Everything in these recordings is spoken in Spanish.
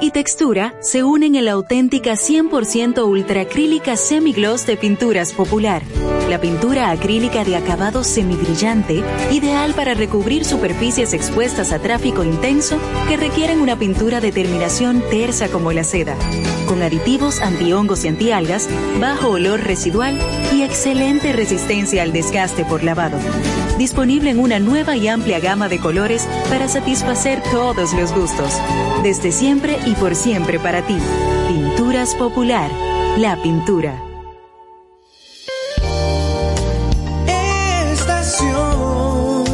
Y textura se unen en la auténtica 100% ultracrílica semigloss de Pinturas Popular. La pintura acrílica de acabado semibrillante, ideal para recubrir superficies expuestas a tráfico intenso que requieren una pintura de terminación tersa como la seda, con aditivos antihongos y antialgas, bajo olor residual y excelente resistencia al desgaste por lavado. Disponible en una nueva y amplia gama de colores para satisfacer todos los gustos. Desde siempre y por siempre para ti. Pinturas Popular. La pintura. Estación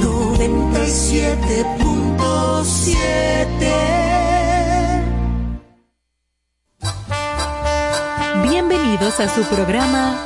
97.7 Bienvenidos a su programa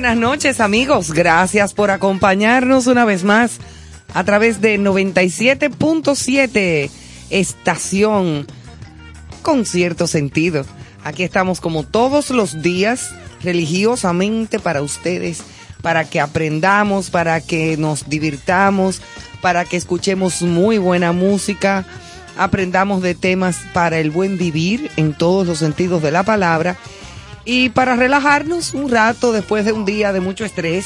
buenas noches amigos, gracias por acompañarnos una vez más a través de 97.7 estación con cierto sentido. Aquí estamos como todos los días religiosamente para ustedes, para que aprendamos, para que nos divirtamos, para que escuchemos muy buena música, aprendamos de temas para el buen vivir en todos los sentidos de la palabra y para relajarnos un rato después de un día de mucho estrés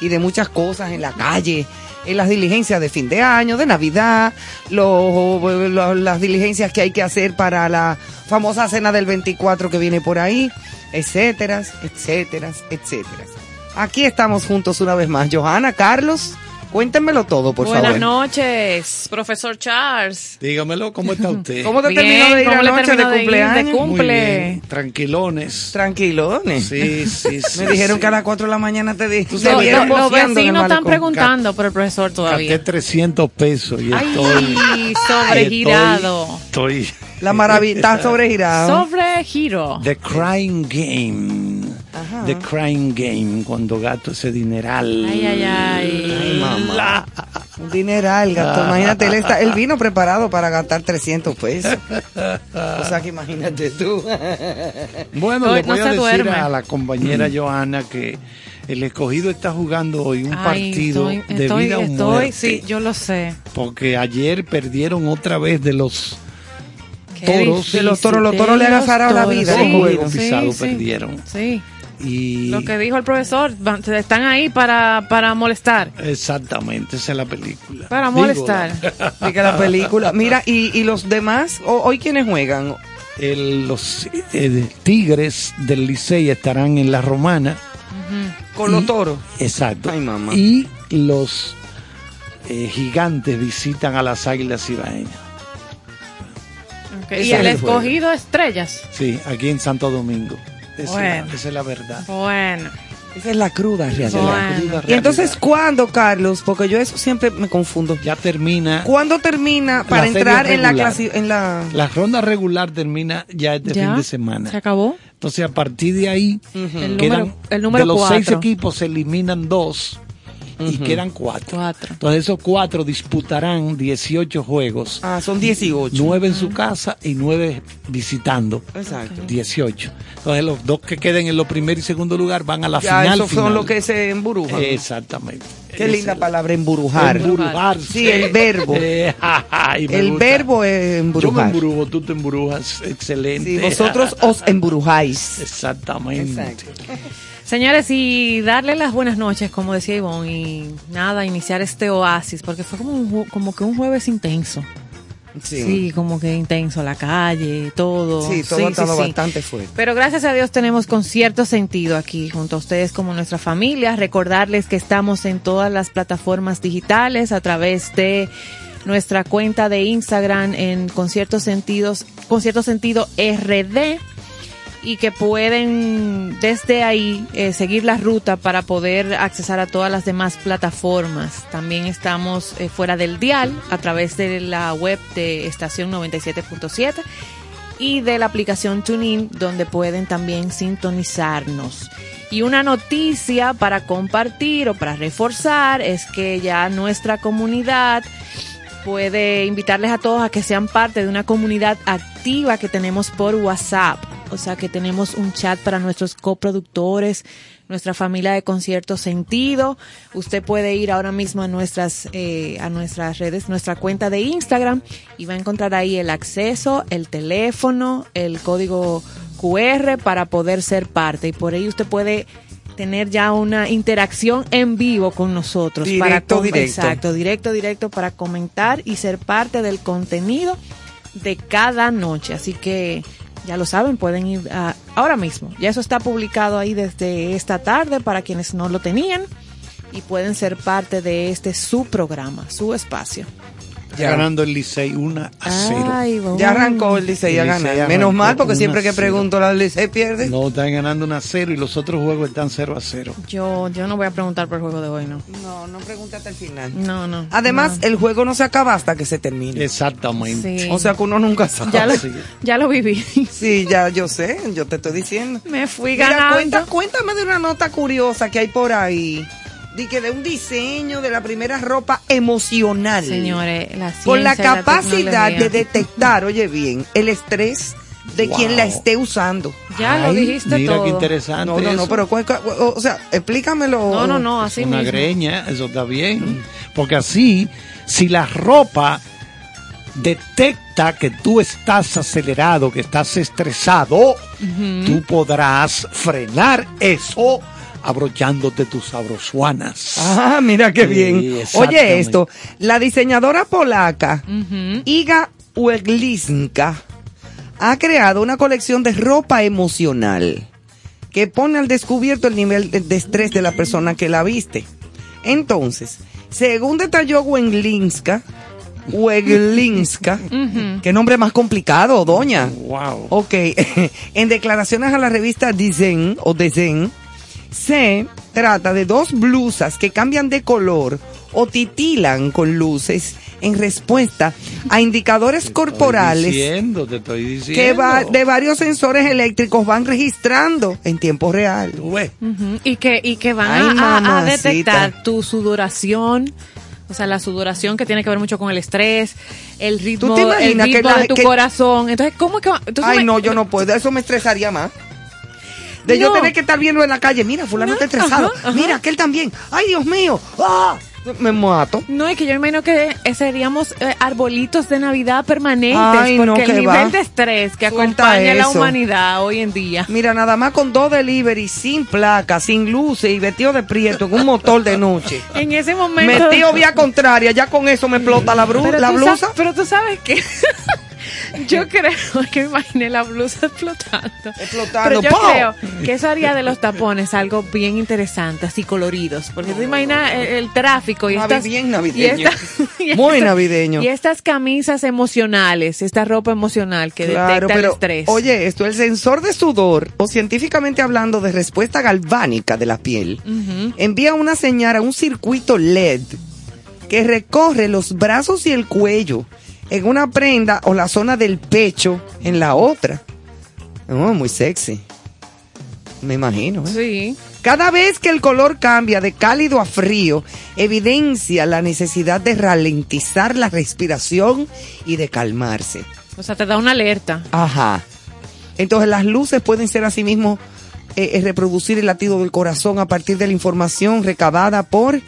y de muchas cosas en la calle, en las diligencias de fin de año, de Navidad, lo- lo- las diligencias que hay que hacer para la famosa cena del 24 que viene por ahí, etcétera, etcétera, etcétera. Aquí estamos juntos una vez más. Johanna, Carlos, cuéntenmelo todo, por Buenas favor. noches, profesor Charles. Dígamelo, ¿cómo está usted? ¿Cómo te Bien, terminó de ir ¿cómo le anoche de terminó de ir de cumpleaños? cum- Muy cumple? bien, tranquilones. Tranquilones. Sí, sí, sí. Me dijeron sí. que a las 4 de la mañana te di. Tú te sabes, Los, vecinos están malecón. preguntando por el profesor todavía. Gasté 300 pesos y estoy... Ay, sobregirado. Estoy... La maravilla, está sobregirado. Sobregiro. The Crying Game. Ajá. The Crying Game, cuando gato ese dineral. Ay, ay, ay. Ay, mamá. Un dineral, gato. Imagínate, él, está, él vino preparado para gastar 300 pesos. O sea que imagínate tú. Bueno, le no voy a decir duerme. a la compañera Johanna que el escogido está jugando hoy un Ay, partido estoy, de estoy, vida o estoy, sí, yo lo sé. Porque ayer perdieron otra vez de los Qué Toros. difícil. De los toros, los toros le los agasaron la vida, sí, el juego sí, pisado sí. perdieron. Sí, y lo que dijo el profesor, están ahí para, para molestar. exactamente esa es la película. Para Digo, molestar. La película. Mira, y, y los demás, O- hoy quiénes juegan. el- los eh, Tigres del Licey estarán en la Romana. Con Y- los toros. Exacto. Ay, mamá. Y los eh, gigantes visitan a las Águilas Ibaeñas. Y el juego. escogido estrellas. Sí, aquí en Santo Domingo. Esa, Bueno. esa es la verdad. Bueno. Esa es la cruda realidad. Bueno. cruda Y entonces. ¿cuándo, Carlos? Porque yo eso siempre me confundo. ya termina. ¿Cuándo termina para entrar en la clase, en la La ronda regular termina ya este ¿Ya? fin de semana. ¿Se acabó? Entonces, a partir de ahí, El quedan, número- el número de los seis equipos se eliminan dos y quedan cuatro. Cuatro. Entonces, esos cuatro disputarán 18 juegos, Ah, son 18. nueve en su casa y nueve visitando. Exacto. 18. Entonces, los dos que queden en los primer y segundo lugar van a la Ya, final. esos son final. los que se emburujan. Exactamente. Qué linda palabra, embrujar. Embrujarse. Sí, el verbo. Eh, El gusta. verbo es Yo me embrujar. embrujo, tú te embrujas. Excelente. Sí, vosotros os embrujáis. Exactamente. Señores, y darle las buenas noches, como decía Ivonne, y nada, iniciar este oasis, porque fue como, un como que un jueves intenso. Sí. Sí. como que intenso, la calle, todo. Sí, todo ha estado bastante fuerte. Pero gracias a Dios tenemos con cierto sentido aquí junto a ustedes como nuestra familia. Recordarles que estamos en todas las plataformas digitales a través de nuestra cuenta de Instagram en conciertos sentidos, concierto sentido RD y que pueden desde ahí eh, seguir la ruta para poder accesar a todas las demás plataformas. También estamos eh, fuera del dial a través de la web de estación 97.7 y de la aplicación TuneIn donde pueden también sintonizarnos. Y una noticia para compartir o para reforzar es que ya nuestra comunidad puede invitarles a todos a que sean parte de una comunidad activa que tenemos por WhatsApp. O sea que tenemos un chat para nuestros coproductores, nuestra familia de conciertos sentido. Usted puede ir ahora mismo a nuestras, eh, a nuestras redes, nuestra cuenta de Instagram y va a encontrar ahí el acceso, el teléfono, el código QR para poder ser parte. Y por ahí usted puede tener ya una interacción en vivo con nosotros. para Directo, com- directo. Exacto, directo, directo para comentar y ser parte del contenido de cada noche. Así que ya lo saben, pueden ir ahora mismo. Ya eso está publicado ahí desde esta tarde para quienes no lo tenían y pueden ser parte de este su programa, su espacio. Está ganando el Licey 1 a 0. Ay, bueno. Ya arrancó el Licey a ganar. Menos mal, porque siempre que pregunto, la Licey pierde. No, están ganando 1 a 0 y los otros juegos están 0 a 0. Yo, yo no voy a preguntar por el juego de hoy, no. No, no pregunte hasta el final. No, no. Además, no. el juego no se acaba hasta que se termine. Exactamente. Sí. O sea que uno nunca sabe. ya lo, sí. ya lo viví. Sí, ya yo sé, yo te estoy diciendo. Me fui Mira, ganando. cuenta- cuéntame de una nota curiosa que hay por ahí. De que de un diseño de la primera ropa emocional. Señores, la ciencia Con la capacidad de detectar, oye bien, el estrés de Wow. quien la esté usando. Ya lo dijiste mira todo. qué interesante. No, no, no, pero o sea, explícamelo. No, no, no, así una mismo. greña, eso está bien. Porque así, si la ropa detecta que tú estás acelerado, que estás estresado, tú podrás frenar eso abrochándote tus sabrosuanas. Ah, mira qué Sí, bien. Oye esto, la diseñadora polaca. Iga Weglinska ha creado una colección de ropa emocional que pone al descubierto el nivel de, de estrés de la persona que la viste. Entonces, según detalló Weglinska, Weglinska, qué nombre más complicado, doña. Wow. Ok, en declaraciones a la revista Design o Design, se trata de dos blusas que cambian de color o titilan con luces en respuesta a indicadores Te corporales Estoy diciendo, te estoy diciendo. que va- de varios sensores eléctricos van registrando en tiempo real. Y que, y que van Ay, a- detectar tu sudoración, o sea, la sudoración que tiene que ver mucho con el estrés, el ritmo, te el que ritmo la- de tu que- corazón. Entonces, ¿cómo que va? Entonces, Ay, me- no, yo no puedo, eso me estresaría más. De yo No. tener que estar viendo en la calle, mira, fulano está estresado, Ajá, ajá. mira, aquel también, ay, Dios mío, ¡Ah! me mato. No, es que yo imagino que eh, seríamos eh, arbolitos de Navidad permanentes, Ay, no, porque que el nivel de estrés que Suelta acompaña a la humanidad hoy en día. Mira, nada más con dos delivery, sin placa, sin luces y vestido de prieto, en un motor de noche. En ese momento. Metido vía contraria, ya con eso me explota la, bru- Pero la blusa. sa- pero tú sabes que yo creo que me imaginé la blusa explotando. Explotando, Pero yo ¡pum! creo que eso haría de los tapones algo bien interesante, así coloridos. Porque tú imaginas el, el tráfico y estas. bien navideño. y esta- y Muy esta- navideño. Y estas camisas emocionales, esta ropa emocional que Claro, detecta el pero estrés. oye, esto, el sensor de sudor, o científicamente hablando de respuesta galvánica de la piel, envía una señal a un circuito LED que recorre los brazos y el cuello en una prenda o la zona del pecho en la otra. Oh, muy sexy. Me imagino. ¿eh? Sí. Cada vez que el color cambia de cálido a frío, evidencia la necesidad de ralentizar la respiración y de calmarse. O sea, te da una alerta. Ajá. Entonces las luces pueden ser asimismo eh, eh, reproducir el latido del corazón a partir de la información recabada por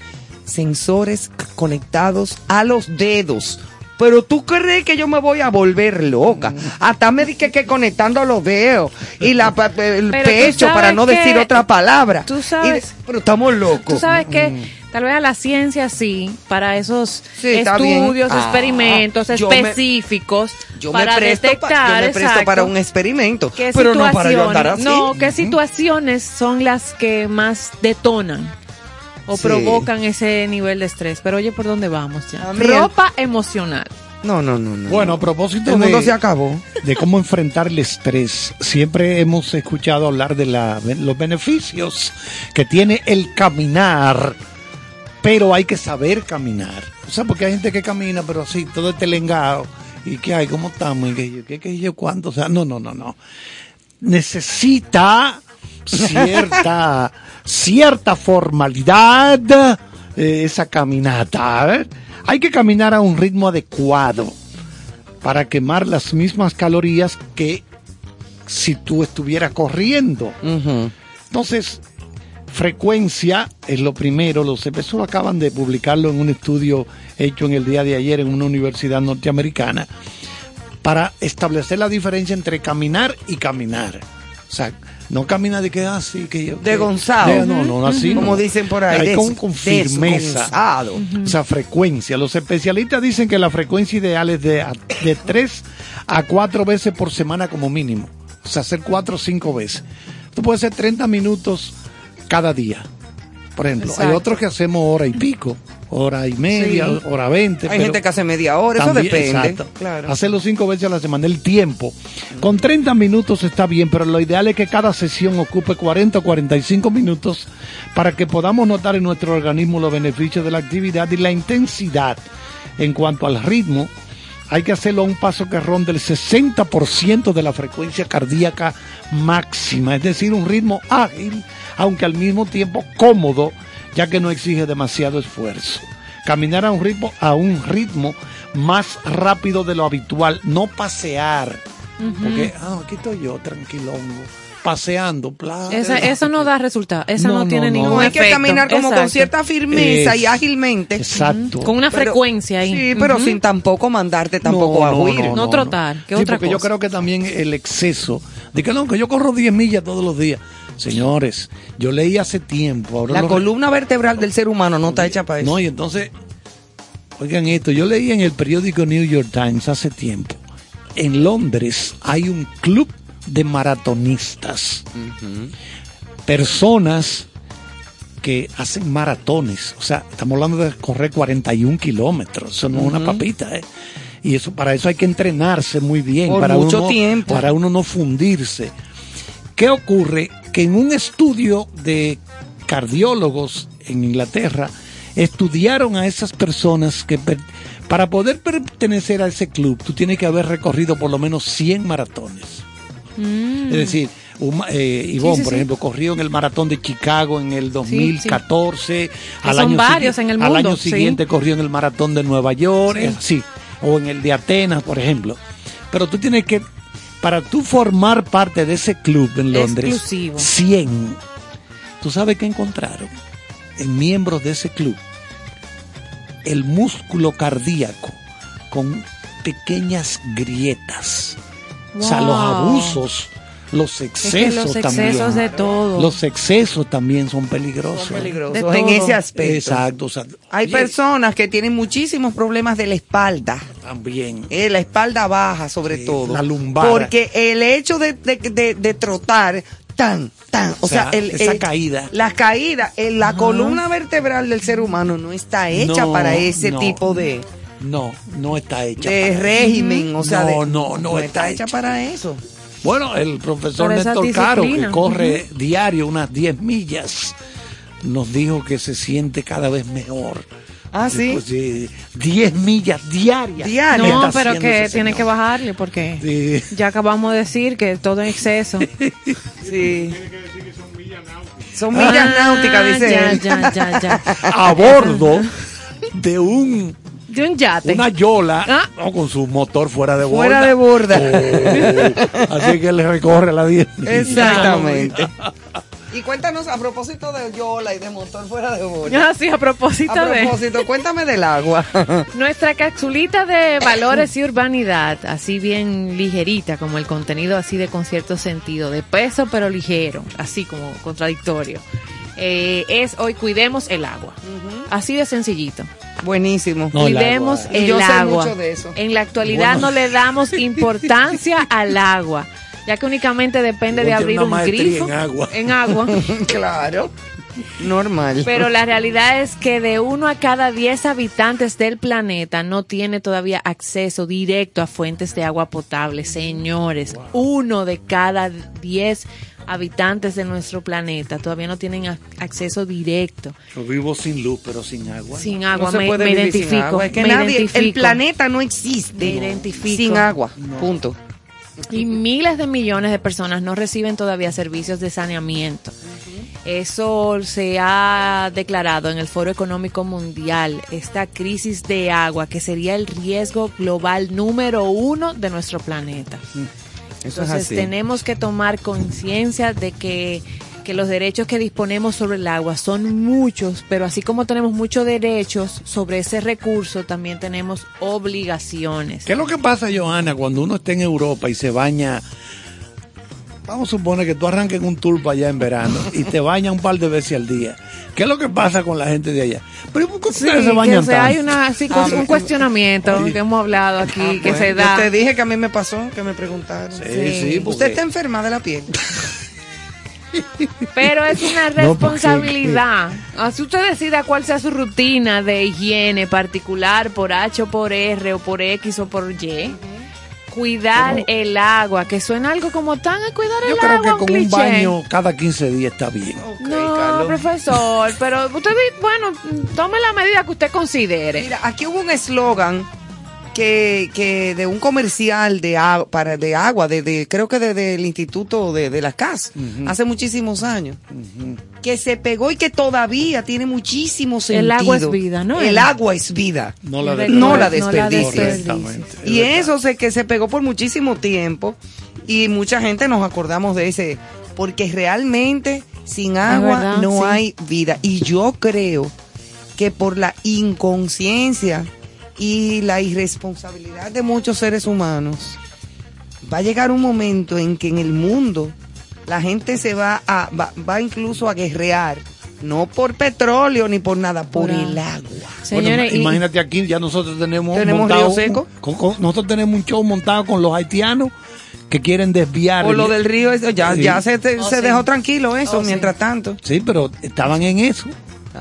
sensores conectados a los dedos. Pero tú crees que yo me voy a volver loca. Hasta me dije que conectando los dedos y la, el Pero pecho para no que- decir otra palabra. tú Y sabes- pero estamos locos. Tú sabes que tal vez a la ciencia sí, para esos Sí, estudios, Ah, experimentos yo me- específicos, Yo para me presto, pa- detectar, yo me presto exacto, para un experimento. Pero no para yo andar así. No, qué situaciones son las que más detonan o Sí. provocan ese nivel de estrés. Pero oye, ¿por dónde vamos ya? A mí el- Ropa emocional. No, no, no, no. Bueno, a propósito el mundo de, se acabó. de cómo enfrentar el estrés, siempre hemos escuchado hablar de la- los beneficios que tiene el caminar, pero hay que saber caminar. O sea, porque hay gente que camina, pero así, todo este lengado. ¿Y qué hay? ¿Cómo estamos? ¿Y qué, yo- qué, qué yo cuánto? O sea, no, no, no, no. Necesita cierta, cierta formalidad eh, esa caminata. ¿eh? Hay que caminar a un ritmo adecuado para quemar las mismas calorías que si tú estuvieras corriendo. Entonces, frecuencia es lo primero. Los eso acaban de publicarlo en un estudio hecho en el día de ayer en una universidad norteamericana para establecer la diferencia entre caminar y caminar. O sea, no camina de que así, que yo. De Gonzalo. no, no, así. Como no. dicen por ahí, Hay des- con, con firmeza. sea, frecuencia. Los especialistas dicen que la frecuencia ideal es de, de 3 a 4 veces por semana como mínimo. O sea, hacer 4 o 5 veces. Esto puede ser 30 minutos cada día. Por ejemplo, hay otros que hacemos hora y pico, hora y media, Sí. hora veinte. Hay gente que hace media hora, eso depende. exacto. Claro. Hacerlo cinco veces a la semana, el tiempo. Con 30 minutos está bien, pero lo ideal es que cada sesión ocupe 40 o 45 minutos para que podamos notar en nuestro organismo los beneficios de la actividad y la intensidad. En cuanto al ritmo, hay que hacerlo a un paso que ronde el 60% de la frecuencia cardíaca máxima, es decir, un ritmo ágil, aunque al mismo tiempo cómodo, ya que no exige demasiado esfuerzo. Caminar a un ritmo, a un ritmo más rápido de lo habitual, no pasear. Porque, ah, aquí estoy yo, tranquilongo, paseando, bla. Esa- eso no da resultado. Eso no, No, tiene no, ningún No hay que efecto. caminar como con cierta firmeza y ágilmente. Exacto. Con una Pero- frecuencia ahí. Sí, pero sin tampoco mandarte tampoco No, a no, huir. No trotar, ¿qué Sí, otra porque yo creo que también el exceso, de que no, que yo corro 10 millas todos los días. Señores, yo leí hace tiempo. ahora La columna vertebral del ser humano no está hecha para eso. No, y entonces, oigan esto, yo leí en el periódico New York Times hace tiempo. En Londres hay un club de maratonistas. Personas que hacen maratones. O sea, estamos hablando de correr 41 kilómetros. Eso no es una papita, ¿eh? Y eso, para eso hay que entrenarse muy bien. Por para mucho uno tiempo. Para uno no fundirse. ¿Qué ocurre? Que en un estudio de cardiólogos en Inglaterra estudiaron a esas personas que para poder pertenecer a ese club tú tienes que haber recorrido por lo menos 100 maratones. Es decir, un eh, Ivonne, Mm. sí, por sí. ejemplo, corrió en el maratón de Chicago en el 2014. Al son año varios en el Al mundo, año sí. siguiente corrió en el maratón de Nueva York, eh, sí, o en el de Atenas, por ejemplo. Pero tú tienes que, para tú formar parte de ese club en Londres, Exclusivo. 100. ¿Tú sabes qué encontraron? En miembros de ese club, el músculo cardíaco con pequeñas grietas. O sea, los abusos, los Es excesos que los también. excesos de todo. Los excesos también son peligrosos. Son peligrosos en ese aspecto. Exacto. o sea, Hay oye, personas que tienen muchísimos problemas de la espalda. También. Eh, la espalda baja sobre Sí, todo. la lumbar. Porque el hecho de, de- de- de trotar tan, tan, o, O sea, sea, el, esa el- caída. La caída, en la columna vertebral del ser humano no está hecha No, para ese no. tipo de, No, no está hecha. de para eso. régimen. O sea, No, de- no, no está está hecha hecha. para eso. Bueno, el profesor Néstor Caro, que corre diario unas 10 millas, nos dijo que se siente cada vez mejor. Ah, sí. Pues, sí, 10 millas diarias. Diarias. no, pero que tiene que bajarle porque Sí. ya acabamos de decir que todo en exceso. Sí. Son millas Ah, náuticas, dice ya, él. ya, ya, ya. A bordo de un De un yate. una yola Ah. no, con su motor fuera de borda. Fuera de borda. Oh, así que le recorre la 10 millas. Exactamente. Y cuéntanos a propósito de Yola y de motor fuera de borda. Ah, sí, a propósito, A de propósito, cuéntame del agua. nuestra capsulita de valores y urbanidad, así bien ligerita, como el contenido así de con cierto sentido, de peso pero ligero, así como contradictorio. Eh, es hoy cuidemos el agua. Así de sencillito. Buenísimo. No, el Cuidemos agua. el Yo sé agua. mucho de eso. En la actualidad Bueno. no le damos importancia al agua, ya que únicamente depende de abrir un grifo en agua. en agua. claro. Normal. Pero la realidad es que de uno a cada diez habitantes del planeta no tiene todavía acceso directo a fuentes de agua potable. Señores, uno de cada diez habitantes de nuestro planeta todavía no tienen ac- acceso directo. Yo vivo sin luz, pero sin agua. Sin no agua, se me, puede me vivir sin identifico. agua. Es que me nadie, el planeta no existe Me identifico. sin agua. Punto. Y miles de millones de personas no reciben todavía servicios de saneamiento. Eso se ha declarado en el Foro Económico Mundial, esta crisis de agua que sería el riesgo global número uno de nuestro planeta. Eso Entonces tenemos que tomar conciencia de que, que los derechos que disponemos sobre el agua son muchos, pero así como tenemos muchos derechos sobre ese recurso, también tenemos obligaciones. ¿Qué es lo que pasa, Johanna, cuando uno está en Europa y se baña? Vamos a suponer que tú arranques un tour para allá en verano y te bañas un par de veces al día. ¿Qué es lo que pasa con la gente de allá? Pero ¿por qué Sí, se que, bañan o sea, hay una, sí, Ah, un me- cuestionamiento Oye. que hemos hablado aquí, Ah, que bueno, se Yo da. te dije que a mí me pasó, que me preguntaron. Sí, sí, porque- ¿Usted está enferma de la piel? Pero es una No, responsabilidad. Así usted decida cuál sea su rutina de higiene particular por H o por R o por X o por Y. Cuidar el agua, que suena algo como tan a cuidar Yo el creo agua. que con un baño cada 15 días está bien. No, Carlos. profesor, pero usted, bueno, tome la medida que usted considere. Mira, aquí hubo un eslogan que, que de un comercial de agua, para de agua, de, de- creo que desde del Instituto de, de la CAS, hace muchísimos años, que se pegó y que todavía tiene muchísimo sentido. El agua es vida, ¿no? El agua es vida. No la No de- No la No la desperdicies. Y eso sé que se pegó por muchísimo tiempo y mucha gente nos acordamos de ese, porque realmente sin agua verdad, no sí. hay vida. Y yo creo que por la inconsciencia y la irresponsabilidad de muchos seres humanos, va a llegar un momento en que en el mundo la gente se va a, va, va incluso a guerrear, no por petróleo ni por nada, por el agua. Señores, Bueno, imagínate aquí, ya nosotros tenemos ¿Tenemos montado Río Seco? con- con- nosotros tenemos un show montado con los haitianos que quieren desviar. Por el- lo del río, eso ya, Sí. ya se, te- Oh, se sí. dejó tranquilo eso, Oh, sí. mientras tanto. Sí, pero estaban en eso,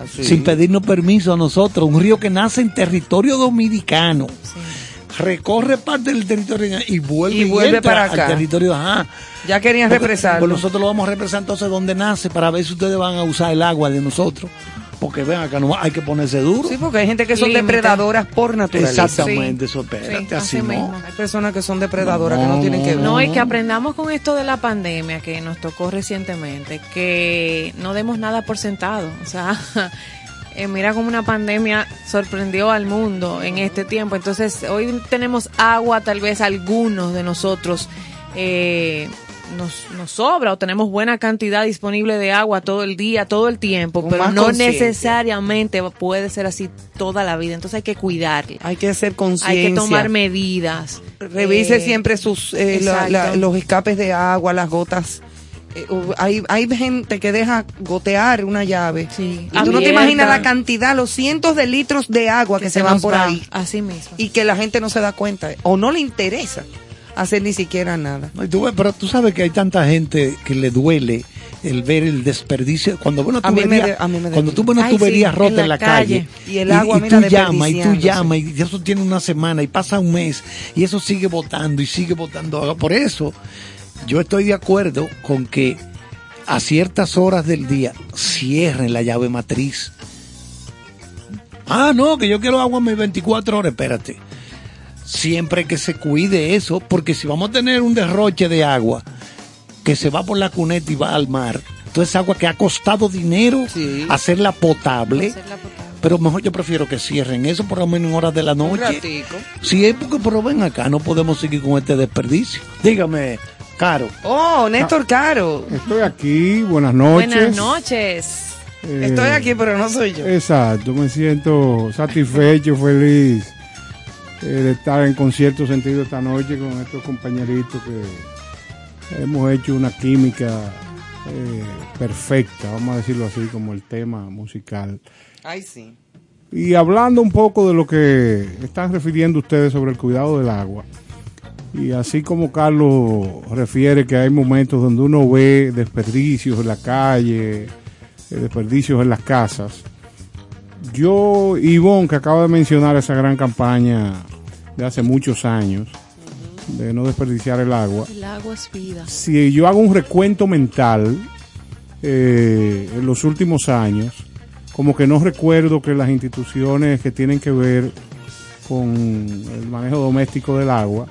Sin pedirnos permiso a nosotros. Un río que nace en territorio dominicano. Recorre parte del territorio y vuelve, Y vuelve entra para al acá. territorio. Ajá. Ya querían represarlo. Pues nosotros lo vamos a represar entonces donde nace para ver si ustedes van a usar el agua de nosotros. Porque ven acá, no, hay que ponerse duro. Sí, porque hay gente que son Límite. depredadoras por naturaleza. Exactamente, eso, Sí, espérate, así así no. mismo. Hay personas que son depredadoras que no No. tienen que ver. No, y que aprendamos con esto de la pandemia que nos tocó recientemente, que no demos nada por sentado. O sea, eh, mira cómo una pandemia sorprendió al mundo en este tiempo. Entonces, hoy tenemos agua, tal vez algunos de nosotros eh, nos, nos sobra o tenemos buena cantidad disponible de agua todo el día, todo el tiempo, pero no conciencia. necesariamente puede ser así toda la vida. Entonces hay que cuidarla. Hay que ser consciencia. Hay que tomar medidas. Revise Eh, siempre sus eh, la- los escapes de agua, las gotas. Eh, hay, hay gente que deja gotear una llave. Sí, Y tú no te imaginas la cantidad, los cientos de litros de agua que, se, van por va, ahí. Así mismo. Y que la gente no se da cuenta. O no le interesa hacer ni siquiera nada. No, y tú ves, pero tú sabes que hay tanta gente que le duele el ver el desperdicio. Cuando ves una tubería, de- cuando tú ves una Ay, tubería sí, rota en la calle, calle. Y el agua, y mira, tú llamas y tú llamas y eso tiene una semana y pasa un mes y eso sigue botando y sigue botando agua. Por eso yo estoy de acuerdo con que a ciertas horas del día cierren la llave matriz. Ah, no, que yo quiero agua en mis 24 horas, espérate. Siempre que se cuide eso, porque si vamos a tener un derroche de agua que se va por la cuneta y va al mar, entonces agua que ha costado dinero Sí. hacerla potable, pero mejor yo prefiero que cierren eso por lo menos en horas de la Un noche. ratico. Si es porque, pero ven acá, no podemos seguir con este desperdicio. Dígame, Caro. Oh, Néstor Caro. Estoy aquí, buenas noches. Buenas noches. Eh, Estoy aquí, pero no soy yo. Exacto, me siento satisfecho, feliz eh, de estar en concierto sentido esta noche con estos compañeritos que hemos hecho una química eh, perfecta, vamos a decirlo así, como el tema musical. Ay, sí. Y hablando un poco de lo que están refiriendo ustedes sobre el cuidado del agua, y así como Carlos refiere que hay momentos donde uno ve desperdicios en la calle, eh, desperdicios en las casas, yo, Ivonne, que acaba de mencionar esa gran campaña de hace muchos años, de no desperdiciar el agua, El agua es vida. si yo hago un recuento mental eh, en los últimos años, como que no recuerdo que las instituciones que tienen que ver con el manejo doméstico del agua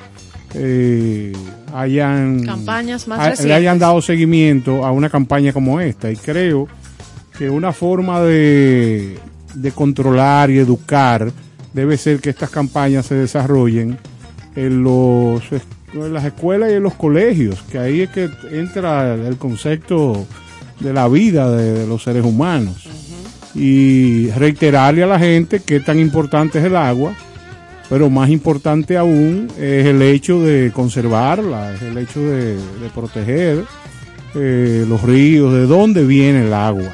eh, hayan, Campañas más a- le hayan dado seguimiento a una campaña como esta. Y creo que una forma de, de controlar y educar debe ser que estas campañas se desarrollen en, los, en las escuelas y en los colegios, que ahí es que entra el concepto de la vida de, de los seres humanos. Y reiterarle a la gente que tan importante es el agua, pero más importante aún es el hecho de conservarla, es el hecho de, de proteger eh, los ríos, de dónde viene el agua.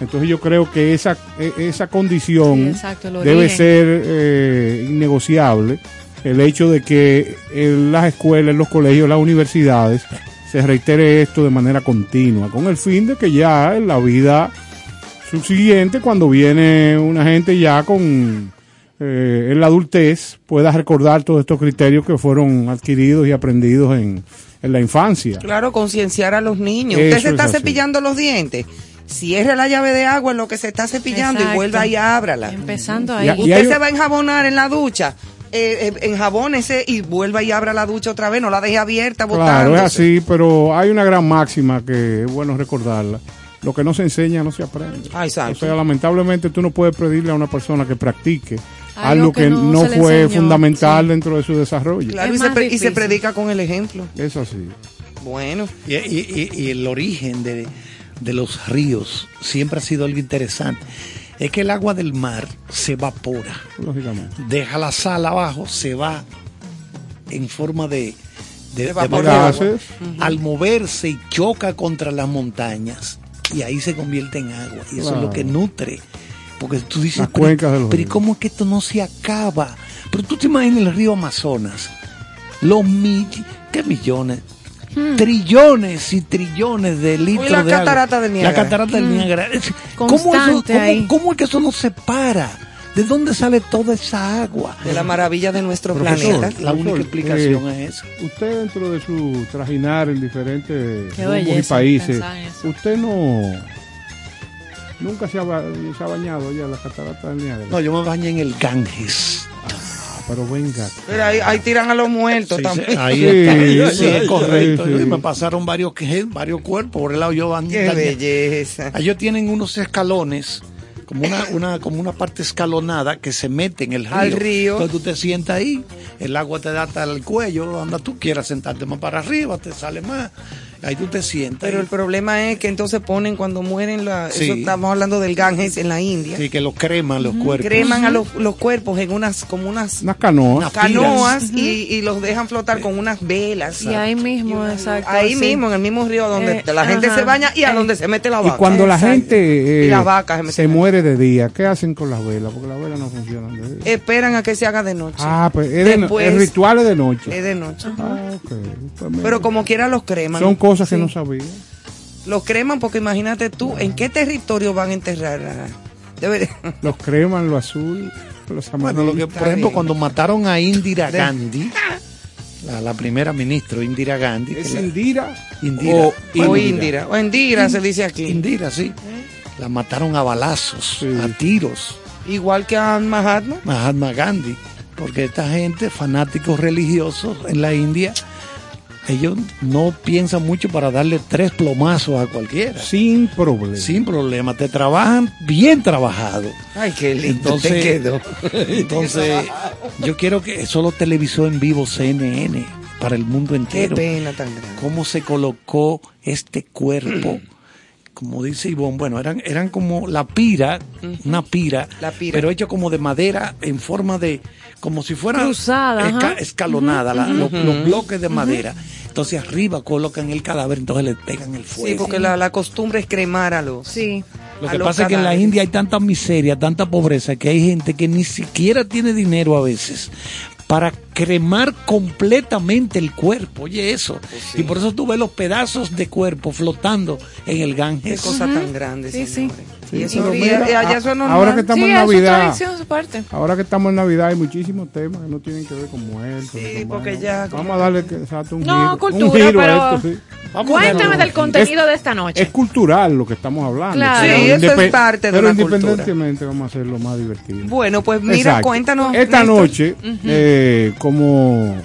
Entonces yo creo que esa, e- esa condición Sí, exacto, el debe origen. ser eh, innegociable. El hecho de que en las escuelas, en los colegios, las universidades se reitere esto de manera continua, con el fin de que ya en la vida subsiguiente, cuando viene una gente ya con eh, en la adultez, pueda recordar todos estos criterios que fueron adquiridos y aprendidos en, en la infancia. Claro, concienciar a los niños. Eso Usted se es está cepillando los dientes. Cierre la llave de agua en lo que se está cepillando Exacto. y vuelva y ábrala. Empezando ahí. y Usted hay- se va a enjabonar en la ducha. Eh, eh, enjabónese y vuelva y abra la ducha otra vez. No la deje abierta, Claro, es así, pero hay una gran máxima que es bueno recordarla. Lo que no se enseña no se aprende. Ah, exacto. O sea, lamentablemente tú no puedes pedirle a una persona que practique Algo algo que que, no fue enseñó, fundamental sí. dentro de su desarrollo. Claro, y se, y predica con el ejemplo. Es así. Bueno, Y, y- y- y el origen de, de los ríos siempre ha sido algo interesante. Es que el agua del mar se evapora, Lógicamente. deja la sal abajo, se va en forma de, de. Al moverse y choca contra las montañas y ahí se convierte en agua. Y eso es lo que nutre. Porque tú dices, pero, pero ¿y ríos. cómo es que esto no se acaba? Pero tú te imaginas el río Amazonas, los mill- ¿qué millones? Trillones y trillones de litros la de agua. catarata del Niágara. La catarata del Niágara. Es- ¿Cómo, eso- Constante cómo- ahí. cómo es que eso no se para? ¿De dónde sale toda esa agua? de la maravilla de nuestro Profesor, planeta. la única explicación eh, es esa. Usted dentro de su trajinar en diferentes y países, eso. usted no nunca se ha, ba- se ha bañado ya en la catarata del Niágara. No, yo me bañé en el Ganges. Pero venga. Pero ahí, ahí tiran a los muertos Sí, también. sí, ahí Sí, está. Sí, sí, es correcto. Me pasaron varios, varios cuerpos por el lado yo. Qué belleza. Ellos tienen unos escalones, como una, una, como una parte escalonada que se mete en el río. Al río. Entonces tú te sientas ahí, el agua te da hasta el cuello, donde tú quieras sentarte más para arriba, te sale más. Ahí tú te sientas. Pero el problema es que entonces ponen cuando mueren, la, Sí. eso estamos hablando del Ganges en la India, Sí, que los creman los cuerpos. creman a los, los cuerpos en unas como unas Unas canoas. Canoas y, y los dejan flotar con unas velas. Y ahí mismo, exacto. Ahí sí. mismo, en el mismo río donde Eh, la gente ajá. se baña y a Eh. donde se mete la Y vaca. cuando la gente eh, Y las vacas se muere de día, ¿qué hacen con las velas? Porque las velas no funcionan de día. Esperan a que se haga de noche. ah, pues es de no- Después- el ritual es de noche. Es de noche. Ah, ok. Pues mira, Pero como quiera los creman. son cosas que Sí. no sabía. Los creman porque imagínate tú, ¿en qué territorio van a enterrar? a- Los creman, lo azul, los Bueno, lo que, por ejemplo, bien. cuando mataron a Indira Gandhi, la, la primera ministra Indira Gandhi, que ¿Es la- Indira? Indira. O Indira. O Indira se dice aquí. Indira, sí. La mataron a balazos, Sí. a tiros. Igual que a Mahatma. Mahatma Gandhi, porque esta gente, fanáticos religiosos en la India, ellos no piensan mucho para darle tres plomazos a cualquiera. Sin problema. Sin problema, te trabajan bien trabajado. Ay, qué lindo Entonces, te quedó. entonces yo quiero que eso lo televisó en vivo CNN para el mundo Qué entero. pena tan grande. Cómo se colocó este cuerpo. Como dice Ivonne, bueno, eran, eran como la pira, una pira, La pira. pero hecho como de madera en forma de, como si fuera Cruzada, esca- escalonada, la- los, los bloques de madera. Entonces arriba colocan el cadáver, entonces le pegan el fuego. Sí, porque la, la costumbre es cremar a los. Sí. Lo que pasa es que en la. India hay tanta miseria, tanta pobreza, que hay gente que ni siquiera tiene dinero a veces para cremar completamente el cuerpo. Oye, eso. Pues Y por eso tú ves los pedazos de cuerpo flotando en el Qué Ganges. cosa tan grande, sí. señores. Sí, y eso, pero y- mira, y allá a- eso es normal. ahora que estamos sí, en Navidad, ahora que estamos en Navidad hay muchísimos temas que no tienen que ver con muertos. Sí, con porque vainas. ya- Vamos a darle que, exacto, un No, giro, un cultura, a esto, sí. Vamos a Cuéntame del contenido de esta noche. Es cultural lo que estamos hablando. Claro. pero Sí, eso es parte de Pero la cultura. independientemente vamos a hacerlo más divertido. Bueno, pues mira, Exacto. cuéntanos. Esta Néstor. noche, eh, como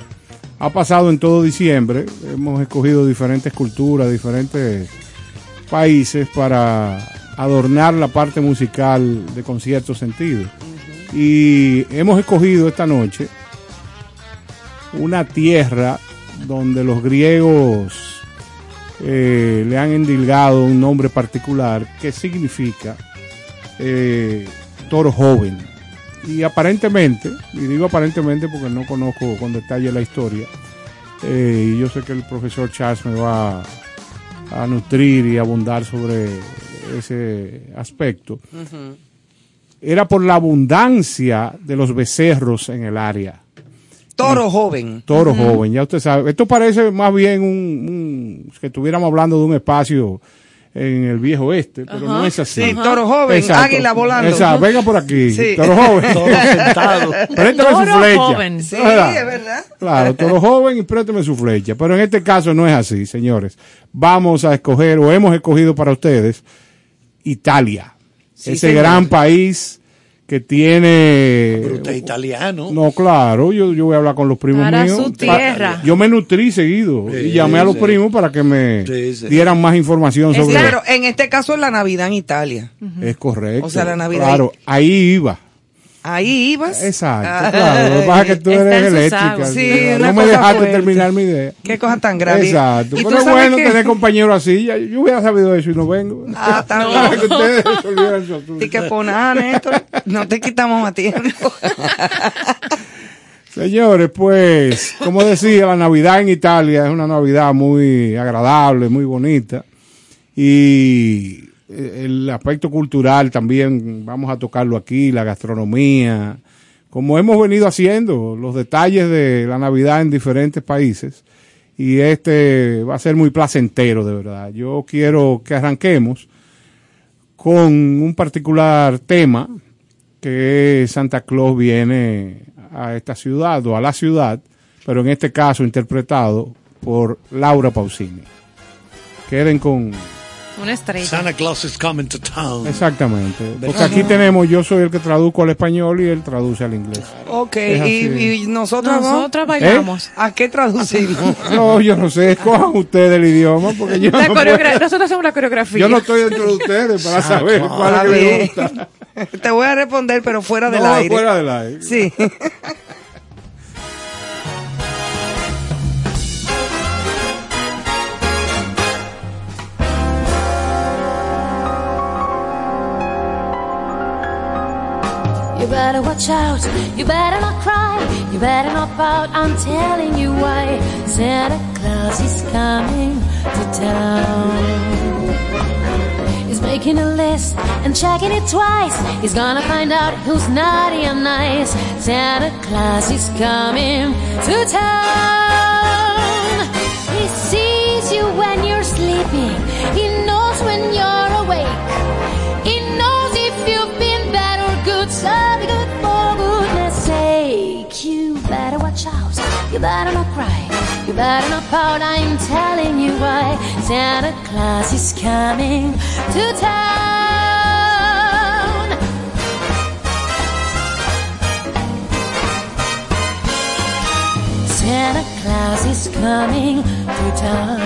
ha pasado en todo diciembre, hemos escogido diferentes culturas, diferentes países para adornar la parte musical de concierto sentido. Y hemos escogido esta noche una tierra donde los griegos eh, le han endilgado un nombre particular que significa eh, toro joven. Y aparentemente, y digo aparentemente porque no conozco con detalle la historia, eh, y yo sé que el profesor Charles me va a nutrir y abundar sobre ese aspecto, era por la abundancia de los becerros en el área. Toro joven. Toro joven, ya usted sabe. Esto parece más bien un, un- que estuviéramos hablando de un espacio en el viejo oeste, pero no es así. Sí, toro joven, Exacto. águila volando. Exacto, venga por aquí. Sí. Toro joven. Todos sentados. Préstame su Toro flecha. joven. Sí, ¿Verdad? es verdad. Claro, toro joven y préstame su flecha. Pero en este caso no es así, señores. Vamos a escoger, o hemos escogido para ustedes, Italia. Sí, ese señor. gran país que tiene... Pero usted es italiano. No, claro, yo, yo voy a hablar con los primos Para míos. su yo me nutrí seguido y Sí, llamé a los sí. primos para que me Sí, sí. dieran más información Es sobre pero en este caso es la Navidad en Italia. Es correcto. O sea, la Navidad Claro, ahí iba. Ahí ibas. Exacto, Ay, claro. Lo que pasa es que tú eres eléctrica. Sí, no me dejaste fuerte. terminar mi idea. Qué cosa tan grave. Exacto. Y Pero es bueno que- tener compañeros así. Ya- Yo hubiera sabido eso y no vengo. Ah, está Para bien. que ustedes resolvieran su asunto. Y que poner a Néstor, no te quitamos más tiempo. Señores, pues, como decía, la Navidad en Italia es una Navidad muy agradable, muy bonita. Y el aspecto cultural también, vamos a tocarlo aquí, la gastronomía, como hemos venido haciendo, los detalles de la Navidad en diferentes países. Y este va a ser muy placentero, de verdad. Yo quiero que arranquemos con un particular tema que Santa Claus viene a esta ciudad o a la ciudad, pero en este caso interpretado por Laura Pausini. Queden con... Una estrella. Santa Claus is coming to town. Exactamente. Porque aquí tenemos, yo soy el que traduzco al español y él traduce al inglés. Ok, y, y nosotros, ¿no? Nosotras bailamos. ¿A qué traducimos? No, yo no sé, escojan ustedes el idioma, porque yo La no, puedo- Nosotros hacemos la coreografía. yo no estoy dentro de ustedes para saber cuál es que me gusta. Te voy a responder, pero fuera del No, aire. fuera del aire. Sí. better watch out, you better not cry, you better not pout, I'm telling you why. Santa Claus is coming to town. He's making a list and checking it twice. He's gonna find out who's naughty and nice. Santa Claus is coming to town. He sees you when you're sleeping. He knows when you're You better not cry. You better not pout. I'm telling you why. Santa Claus is coming to town. Santa Claus is coming to town.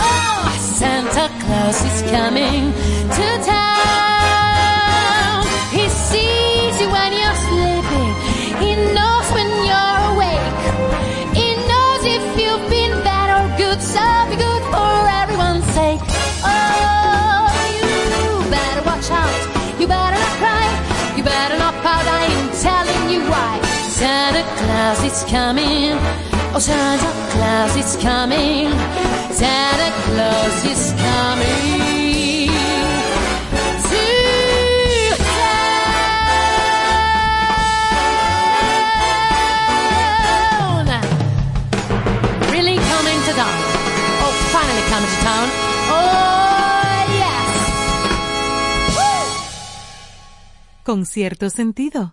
Oh, Santa Claus is coming is coming. Oh, Santa Claus is coming. Santa Claus is coming. Really coming to town. Oh, finally coming to town. Oh, yes. Con cierto sentido.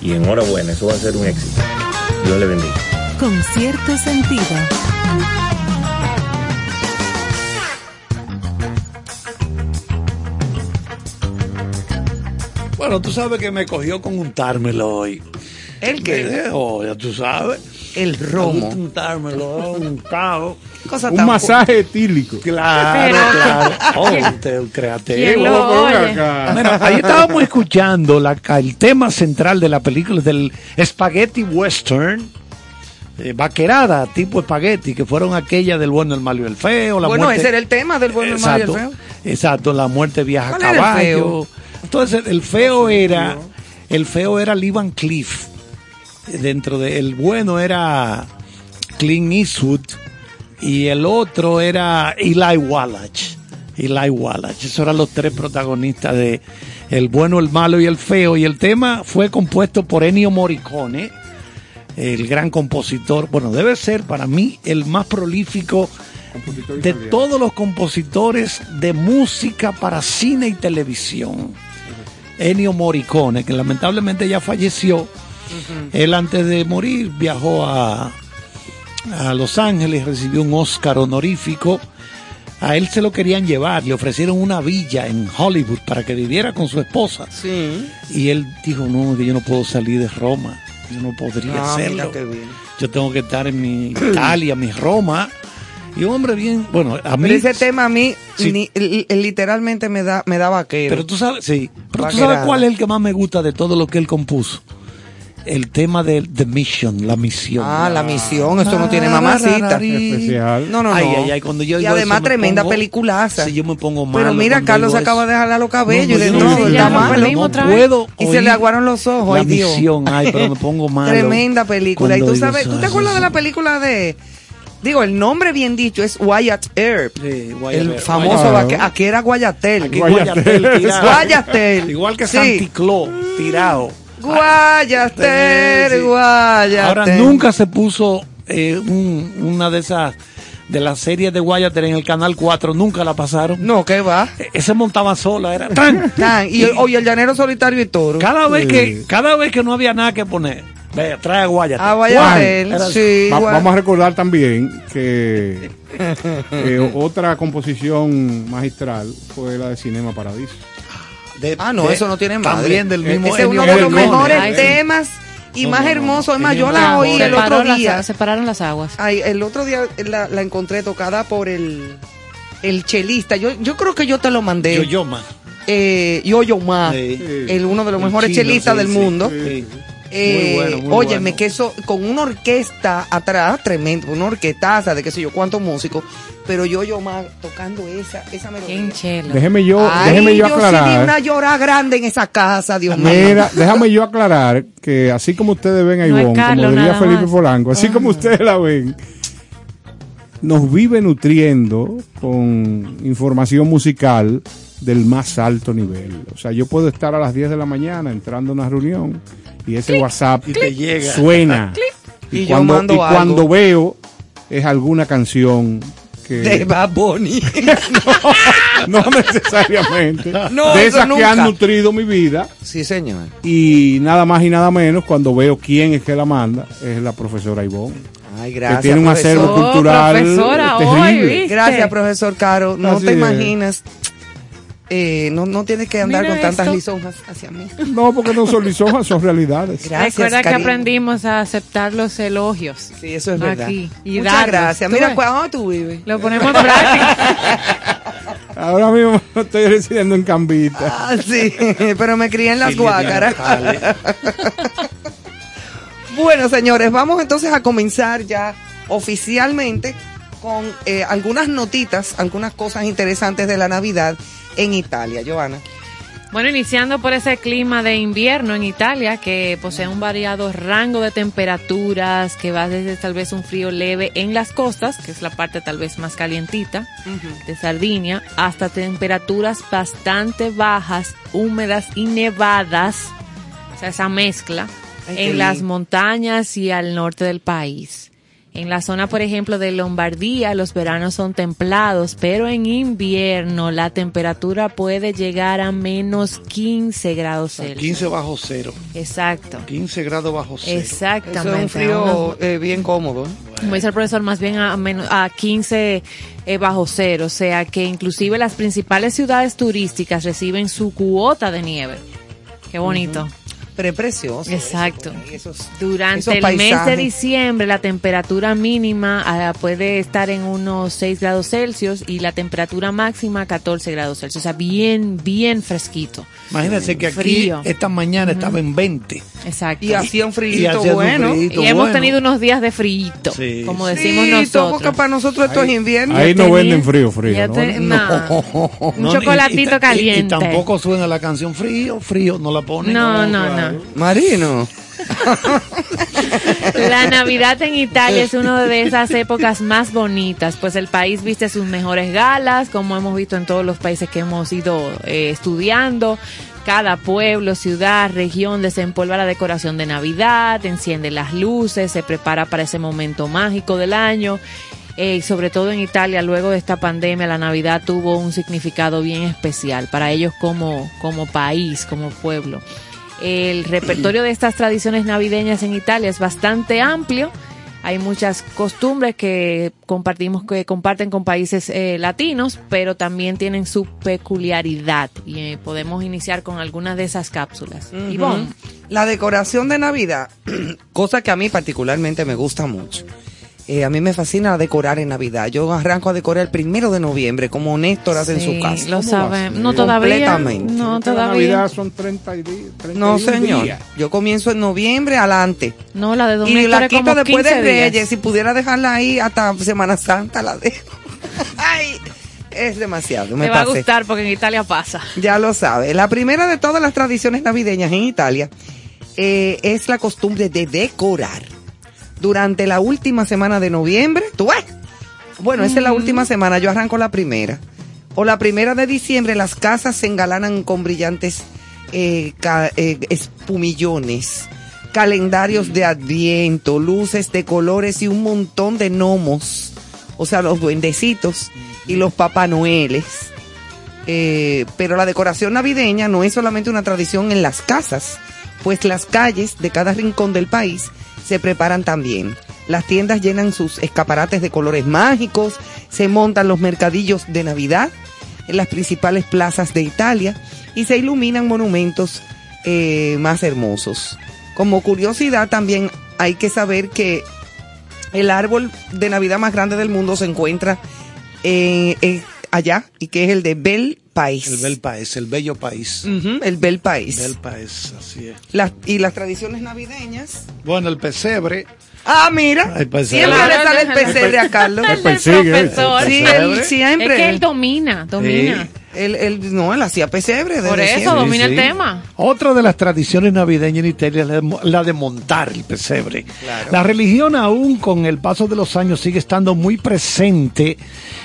y enhorabuena, eso va a ser un éxito. Dios le bendiga. Con cierto sentido. Bueno, tú sabes que me cogió con untármelo hoy. ¿El qué? Me dejó, ya tú sabes. El romo. Untármelo, untado. Cosa Un masaje etílico. Claro, claro. Oh, ¿Quién- usted es creativo. Mira, ahí estábamos escuchando la, el tema central de la película del Spaghetti Western. eh, vaquerada, tipo espagueti, que fueron aquellas del bueno, el malo y el feo. La Bueno, muerte- ese era el tema del bueno, el malo y el feo. Exacto, la muerte viaja a ¿Cuál era el caballo. feo? Entonces, el feo era, el feo era Lee Van Cliff. Dentro de, el bueno era Clint Eastwood y el otro era Eli Wallach. Eli Wallach. Esos eran los tres protagonistas de El bueno, el malo y el feo. Y el tema fue compuesto por Ennio Morricone, el gran compositor. Bueno, debe ser para mí el más prolífico de todos los compositores de música para cine y televisión. Ennio Morricone, que lamentablemente ya falleció. Él antes de morir viajó a, a Los Ángeles, recibió un Oscar honorífico. A él se lo querían llevar, le ofrecieron una villa en Hollywood para que viviera con su esposa. Sí. Y él dijo, no, que yo no puedo salir de Roma, yo no podría Ah, hacerlo. Yo tengo que estar en mi Italia, mi Roma. Y un hombre bien, bueno, a mí... Pero ese tema a mí Sí. ni- li- literalmente me da, me da vaquero. Pero tú sabes, sí. Pero tú sabes cuál es el que más me gusta de todo lo que él compuso. El tema de The Mission, la misión. ah, la misión, esto no tiene mamacita. Especial. No, no, no. Ay, ay, ay, cuando yo y además eso me tremenda pongo- peliculaza. Sí, yo me pongo malo. Pero mira, Carlos se acaba de jalar los cabellos y de no, todo, no, está no, malo. no puedo Y se le aguaron los ojos, La ay Dios. misión, ay, pero me pongo malo. Tremenda película. Y tú sabes, eso, ¿tú te acuerdas de la película de... Digo, el nombre bien dicho es Wyatt Earp. Sí, Wyatt el Earp. famoso, Wyatt vaque- aquí era Guayatel. Aquí Guayatel. Guayatel. Igual que Sí. Santicló, tirado. Sí. Guayatel. Ahora nunca se puso eh, un- una de esas de las series de Guayatel en el canal 4, nunca la pasaron. No, ¿qué va? E- Ese montaba sola, era tan. Tan, Y, oye, el llanero solitario y toro. Cada vez Sí. que cada vez que no había nada que poner, ve, trae a Guayatel. A Era- sí. Va- vamos a recordar también que eh, otra composición magistral fue la de Cinema Paradiso. De- Ah, no, de- eso no tiene madre. También del mismo Ese es uno de los mejores Ay, temas y No, más no, no, hermosos. Es más, yo la oí el otro día. separaron las aguas. Ay, el otro día la, la encontré tocada por el, el chelista. Yo, yo creo que yo te lo mandé. Yo, yo más. Eh, Yo-Yo Ma, Sí. el uno de los El mejores chelistas sí, del sí, mundo. Sí. Eh, Muy bueno, muy óyeme, bueno. que eso, con una orquesta atrás, tremendo, una orquestaza de qué sé yo, cuántos músicos, pero yo, yo más tocando esa, esa melodía. Déjeme yo, Ay, déjeme yo sí di aclarar. una llora grande en esa casa, Dios mío. Mira, déjame yo aclarar que así como ustedes ven a No Ivonne, Carlos como diría Felipe más. Polanco, así como ustedes la ven, nos vive nutriendo con información musical del más alto nivel. O sea, yo puedo estar a las 10 de la mañana entrando a una reunión y ese WhatsApp Y te llega. suena. Y Y, yo cuando, mando y algo. cuando veo es alguna canción que... De Bad Bunny. no necesariamente. No, de esas que han nutrido mi vida. sí, señor. Y nada más y nada menos cuando veo quién es que la manda, es la profesora Ivonne. Ay, que gracias. tiene un profesor. acervo Oh, cultural profesora, hoy, terrible. ¿viste? Gracias, profesor Caro. No Así te es. imaginas. Eh, no, no tienes que andar Mira con tantas esto. lisonjas hacia mí. No, porque no son lisonjas, son realidades. Gracias, Recuerda que aprendimos a aceptar los elogios. Sí, eso es verdad. Aquí. Y Muchas darlos. gracias. ¿Tú Mira, ves? ¿cu- ¿dónde tú vives? Lo ponemos en práctica. Ahora mismo estoy residiendo en Cambita. Ah, sí, pero me crié en las guácaras. Bueno, señores, vamos entonces a comenzar ya oficialmente con eh, algunas notitas, algunas cosas interesantes de la Navidad en Italia, Joana. Bueno, iniciando por ese clima de invierno en Italia, que posee un variado rango de temperaturas, que va desde tal vez un frío leve en las costas, que es la parte tal vez más calientita de Sardinia, hasta temperaturas bastante bajas, húmedas y nevadas, o sea, esa mezcla, Ay, en las montañas y al norte del país. En la zona, por ejemplo, de Lombardía, los veranos son templados, pero en invierno la temperatura puede llegar a menos 15 grados Celsius. 15 bajo cero. Exacto. 15 grados bajo cero. Exactamente. Eso es un frío eh, bien cómodo. ¿eh? Como dice el profesor, más bien a, menos, a 15 eh, bajo cero. O sea que inclusive las principales ciudades turísticas reciben su cuota de nieve. Qué bonito. Precioso. Exacto. Esos- Durante esos el mes de diciembre la temperatura mínima ah, puede estar en unos 6 grados Celsius y la temperatura máxima 14 grados Celsius. O sea, bien, bien fresquito. Imagínense que aquí Frío. esta mañana estaba en 20. Exacto. Y hacía un frío un bueno. Y hemos tenido unos días de frío, Sí. como decimos Sí, nosotros. porque para nosotros esto es invierno. Ahí no venden frío, frío. ¿no? te-. Un No, chocolatito y- y- y- caliente. Y, tampoco suena la canción frío, frío, no la ponen. No, no, no. Marino. La Navidad en Italia es una de esas épocas más bonitas, pues el país viste sus mejores galas, como hemos visto en todos los países que hemos ido eh, estudiando. Cada pueblo, ciudad, región desempolva la decoración de Navidad, enciende las luces, se prepara para ese momento mágico del año. Eh, sobre todo en Italia, luego de esta pandemia, la Navidad tuvo un significado bien especial para ellos como, como país, como pueblo. El repertorio de estas tradiciones navideñas en Italia es bastante amplio. Hay muchas costumbres que compartimos, que comparten con países eh, latinos, pero también tienen su peculiaridad. Y eh, podemos iniciar con algunas de esas cápsulas. Ivonne, La decoración de Navidad, cosa que a mí particularmente me gusta mucho. Eh, a mí me fascina decorar en Navidad. Yo arranco a decorar el primero de noviembre, como Néstor hace en sí, su casa. lo ¿Cómo sabemos. vas? No todavía. Completamente. No todavía. Navidad son 30 y di- 31 No, señor. días. Yo comienzo en noviembre adelante. No, la de Don Y la quito como después de 15 días. Reyes. Si pudiera dejarla ahí hasta Semana Santa, la dejo. Ay, es demasiado. Me Te va a gustar porque en Italia pasa. Ya lo sabe. La primera de todas las tradiciones navideñas en Italia eh, es la costumbre de decorar. Durante la última semana de noviembre, ¿tú ves? Bueno, esa es la última semana, yo arranco la primera. O la primera de diciembre, las casas se engalanan con brillantes eh, ca- eh, espumillones, calendarios de adviento, luces de colores y un montón de gnomos. O sea, los duendecitos y los papá noeles. Eh, pero la decoración navideña no es solamente una tradición en las casas, pues las calles de cada rincón del país se preparan también. Las tiendas llenan sus escaparates de colores mágicos, se montan los mercadillos de Navidad en las principales plazas de Italia y se iluminan monumentos eh, más hermosos. Como curiosidad también hay que saber que el árbol de Navidad más grande del mundo se encuentra eh, eh, allá y que es el de Bel País. El bel país, el bello país. El Bel País. Bel país, así es. Las- y las tradiciones navideñas. Bueno, el pesebre. Ah, mira. El pesebre. Siempre le sale el Claro, pesebre a Carlos. Te persigue. ¿eh? profesor. Sí, él siempre. Es que él domina, domina. Sí. Él, él- no, él hacía pesebre. desde Por eso siempre. domina Sí, el tema. Otra de las tradiciones navideñas en Italia es la de mo- la de montar el pesebre. La religión aún con el paso de los años sigue estando muy presente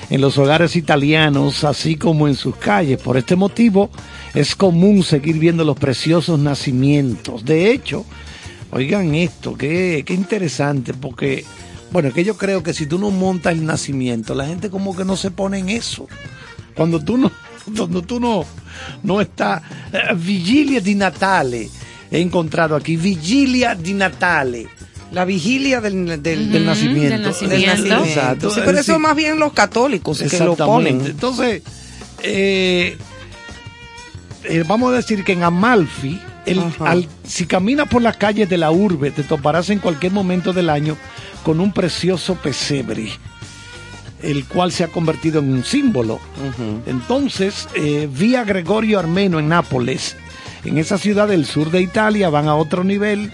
en los hogares italianos, así como en sus calles. Por este motivo es común seguir viendo los preciosos nacimientos. De hecho, oigan esto, qué, qué interesante, porque, bueno, es que yo creo que si tú no montas el nacimiento, la gente como que no se pone en eso. Cuando tú no, cuando tú no, no estás, eh, vigilia di Natale, he encontrado aquí, vigilia di Natale, La vigilia del, del, nacimiento. del nacimiento. del nacimiento. Exacto. Sí, pero Es eso más bien los católicos que lo ponen. Entonces, eh, eh, vamos a decir que en Amalfi, el- al- si caminas por las calles de la urbe, te toparás en cualquier momento del año con un precioso pesebre, el cual se ha convertido en un símbolo. Entonces, eh, vía Gregorio Armeno en Nápoles, en esa ciudad del sur de Italia, van a otro nivel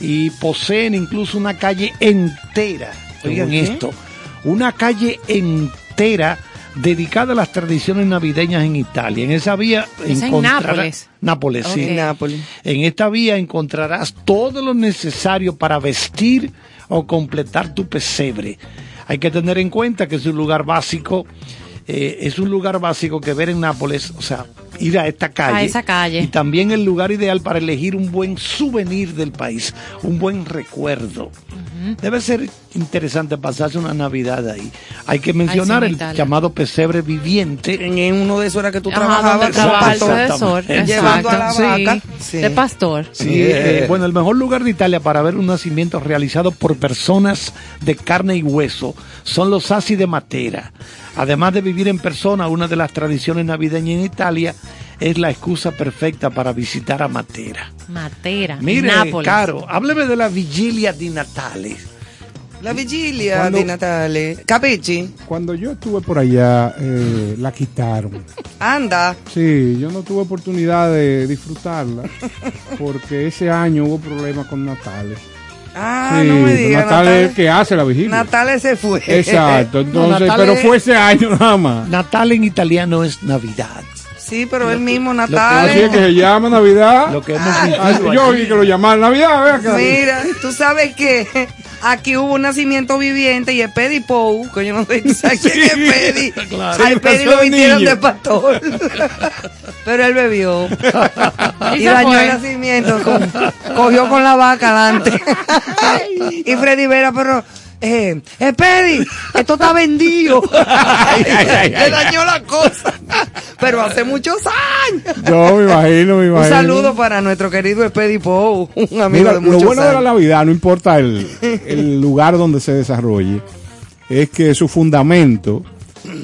y poseen incluso una calle entera. Oigan ¿Qué? esto, una calle entera dedicada a las tradiciones navideñas en Italia. En esa vía Es en encontrarás- Nápoles. Nápoles, sí. Nápoles. En esta vía encontrarás todo lo necesario para vestir o completar tu pesebre. Hay que tener en cuenta que es un lugar básico, eh, es un lugar básico que ver en Nápoles, o sea, ir a esta calle. A esa calle. Y también el lugar ideal para elegir un buen souvenir del país, un buen recuerdo. Debe ser interesante pasarse una Navidad ahí. Hay que mencionar en el llamado pesebre viviente. En uno de esos era que tú Ajá, trabajabas trabaja el como pastor, profesor. llevando a la vaca. Sí. De pastor. Sí, eh, bueno, el mejor lugar de Italia para ver un nacimiento realizado por personas de carne y hueso son los Asi de Matera. Además de vivir en persona, una de las tradiciones navideñas en Italia es la excusa perfecta para visitar a Matera. Matera. Mire, Nápoles. Caro, hábleme de la vigilia di Natale. La vigilia Cuando- de Natale. Capichi, Cuando yo estuve por allá, eh, la quitaron. anda. Sí, yo no tuve oportunidad de disfrutarla porque ese año hubo problemas con Natales. Ah, sí, no me digas. Natales es el Natale, que hace la vigilia. Natale se fue. Exacto, entonces, pero fue ese año nada más. Natal en italiano es Navidad. Sí, pero él mismo, Así es que se llama Navidad. Lo que hemos Ah, yo vi que lo llamaban Navidad, Mira, tú sabes que aquí hubo un nacimiento viviente y el Pedi Pou, que yo no sé quién es Pedi. claro. Al Pedi lo vistieron niño. de pastor. Pero él bebió. Y dañó fue. el nacimiento. con- cogió con la vaca adelante. y Freddy Vera, pero. Eh, eh, Pedi, esto está vendido. Le dañó la cosa. Pero hace muchos años. Yo me imagino, me Un imagino. saludo para nuestro querido Espedi Pou, un amigo Mira, de lo muchos bueno de la años. Navidad, no importa el, el lugar donde se desarrolle, es que su fundamento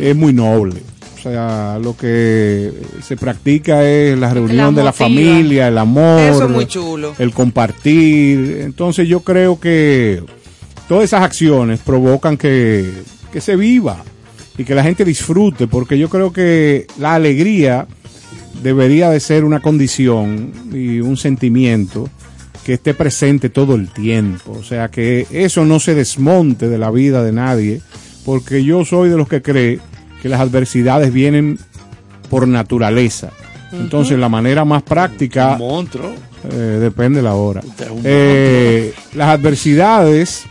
es muy noble. O sea, lo que se practica es la reunión de la familia, el amor, Eso es muy chulo. el compartir. Entonces yo creo que todas esas acciones provocan que, que se viva y que la gente disfrute, porque yo creo que la alegría debería de ser una condición y un sentimiento que esté presente todo el tiempo. O sea, que eso no se desmonte de la vida de nadie, porque yo soy de los que cree que las adversidades vienen por naturaleza. Entonces, la manera más práctica Monstruo. eh, depende de la hora. Un Eh, las adversidades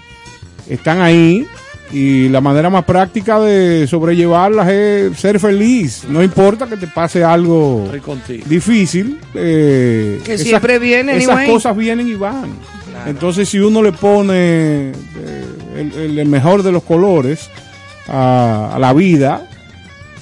están ahí y la manera más práctica de sobrellevarlas es ser feliz. No importa que te pase algo difícil. eh, Que siempre vienen, Esas anyway. cosas vienen y van. Entonces, si uno le pone eh, el, mejor de los colores a, a la vida,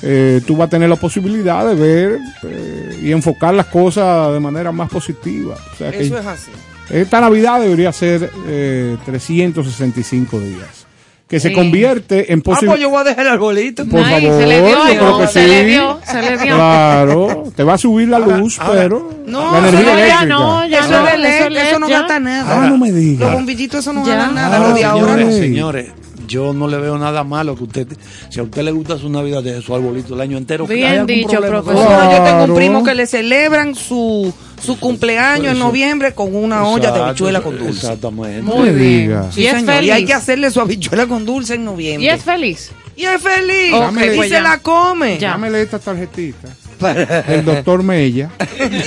eh, tú vas a tener la posibilidad de ver eh, y enfocar las cosas de manera más positiva. O sea que Eso es así. Esta Navidad debería ser eh, 365 días. Que se convierte en Ah, pues posibilidad. yo voy a dejar el arbolito. Por Ay, favor, se le dio, yo creo no, que se sí. le dio, se le dio. Claro, te va a subir la luz, pero No, la energía no, ya eléctrica. no, ya Eso, no, eso es LED, eso no ya. gasta nada. Ah, no me diga. Los bombillitos, eso no Ya. gasta nada. Ah, Los de ahora. señores, señores, yo no le veo nada malo que usted, si a usted le gusta su Navidad, deje su arbolito el año entero. Bien ¿Hay algún dicho, problema profesor. eso? No, yo tengo Claro. un primo que le celebran su, su cumpleaños en noviembre con una olla de habichuela con dulce. Exactamente. Muy bien. diga. Sí, y es señor, feliz. y hay que hacerle su habichuela con dulce en noviembre. Y es feliz. Y es feliz. Ok, y pues se ya. la come. Ya. Dámele esta tarjetita del doctor Mella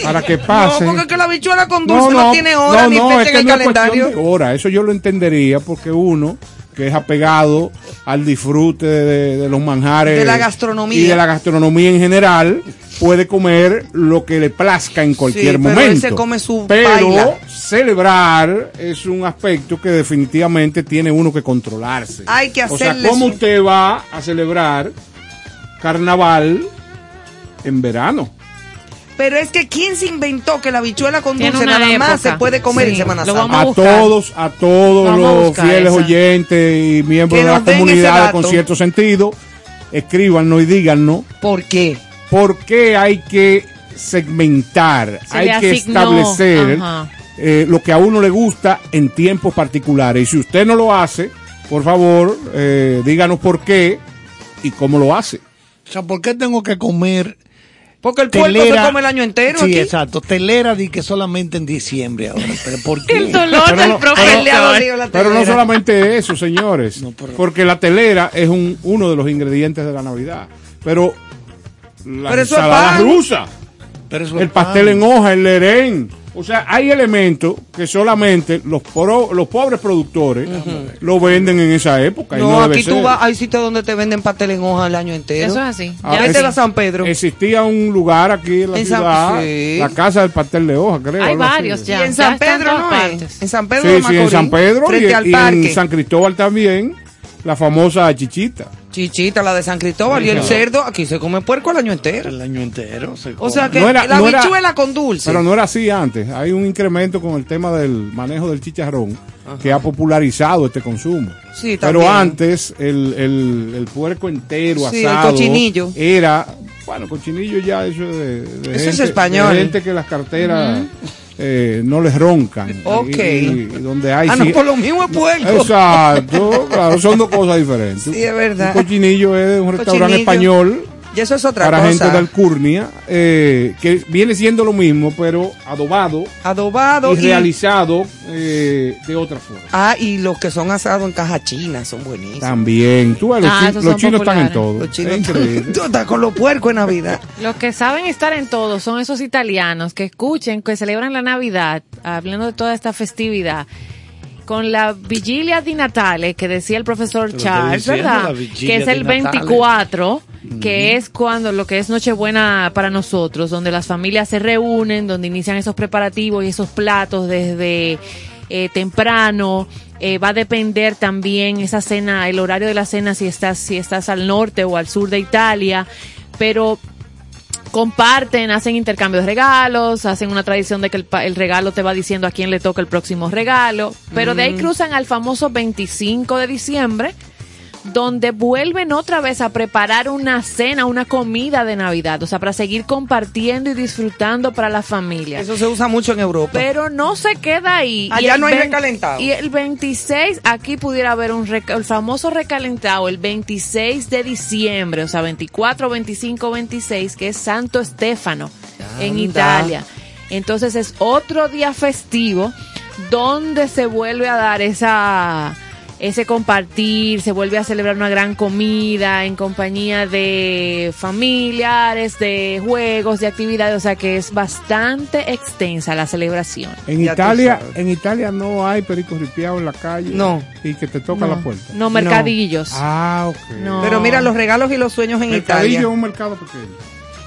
para que pase. No, porque es que la habichuela con dulce no, tiene hora no, ni no, fecha es en que el no es cuestión calendario. de hora, eso yo lo entendería porque uno que es apegado al disfrute de, de los manjares De la gastronomía. y de la gastronomía en general puede comer lo que le plazca en cualquier Sí, pero momento. él se come su Pero celebrar es un aspecto que definitivamente tiene uno que controlarse. Hay que O sea, hacerle ¿cómo su- usted va a celebrar carnaval en verano? Pero es que ¿quién se inventó que la habichuela con dulce nada más se puede comer en Sí, Semana lo Santa? a todos, a todos los fieles esa. oyentes y miembros Que de la comunidad con cierto sentido, escríbanos y díganos ¿Por qué? por qué hay que segmentar, Se hay que asignó, establecer eh, lo que a uno le gusta en tiempos particulares. Y si usted no lo hace, por favor, eh, díganos por qué y cómo lo hace. O sea, ¿por qué tengo que comer Porque el puerco telera? se come el año entero Sí, aquí. exacto. Telera di que solamente en diciembre ahora. ¿Pero por qué? El dolor Pero del no- profesor. Le ha dolido la Pero no telera. solamente eso, señores, porque la telera es un, uno de los ingredientes de la Navidad. Pero la Pero ensalada rusa, Pero eso el pastel en hoja, el lerén. O sea, hay elementos que solamente los, pro- los pobres productores lo venden en esa época. y No, aquí tú ser. vas, hay sitios donde te venden pastel en hoja el año entero. Eso es así. Ah, Ya a San Pedro. Existía un lugar aquí en la En San- ciudad, sí. la casa del pastel de hoja, creo. Hay así. varios Y ya. en ya San en Pedro no es. En San Pedro Sí, de sí, en San Pedro y, al y en San Cristóbal también, la famosa chichita. Chichita, la de San Cristóbal. Y el Claro. cerdo, aquí se come puerco el año entero. El año entero. se O sea come. que No era- la no era- con dulce. Pero no era así antes. Hay un incremento con el tema del manejo del chicharrón que ha popularizado este consumo. Sí, Pero antes el, el, el puerco entero Sí, el asado cochinillo. era, bueno, cochinillo ya eso de, de Eso es español. de gente que las carteras eh, no les roncan. Ok. Y, y donde hay ah, no, por lo mismo es puerco. Exacto, claro, son dos cosas diferentes. Sí, es verdad. Un cochinillo es un restaurante español Y eso es otra para cosa. gente de Alcurnia, eh, que viene siendo lo mismo, pero adobado Adobado y y- realizado eh, de otra forma. Ah, y los que son asados en caja china son buenísimos. También, tú los, Ah, chi- los chinos están en todo. Los chinos Es increíble. Tú estás con los puercos en Navidad. Los que saben estar en todo son esos italianos que escuchen, que celebran la Navidad, hablando de toda esta festividad, con la vigilia di Natale que decía el profesor Charles, ¿verdad? Que es el Natale. 24, que es cuando lo que es Nochebuena para nosotros, donde las familias se reúnen, donde inician esos preparativos y esos platos desde eh, temprano. Eh, va a depender también esa cena, el horario de la cena, si estás, si estás al norte o al sur de Italia. Pero comparten, hacen intercambio de regalos, hacen una tradición de que el, el regalo te va diciendo a quién le toca el próximo regalo, pero de ahí cruzan al famoso 25 de diciembre, donde vuelven otra vez a preparar una cena, una comida de Navidad, o sea, para seguir compartiendo y disfrutando para la familia. Eso se usa mucho en Europa. Pero no se queda ahí. Allá no hay recalentado. Y el 26, aquí pudiera haber un el famoso recalentado, el 26 de diciembre, o sea, 24, 25, 26, que es Santo Estefano en. Italia. Entonces es otro día festivo donde se vuelve a dar esa ese compartir, se vuelve a celebrar una gran comida en compañía de familiares, de juegos, de actividades, o sea que es bastante extensa la celebración. En Ya Italia, en Italia no hay pericos ripiados en la calle. No. Y que te toca No, la puerta. no mercadillos. Ah, ok. No. Pero mira, los regalos y los sueños en Mercadillo Italia. es un mercado pequeño.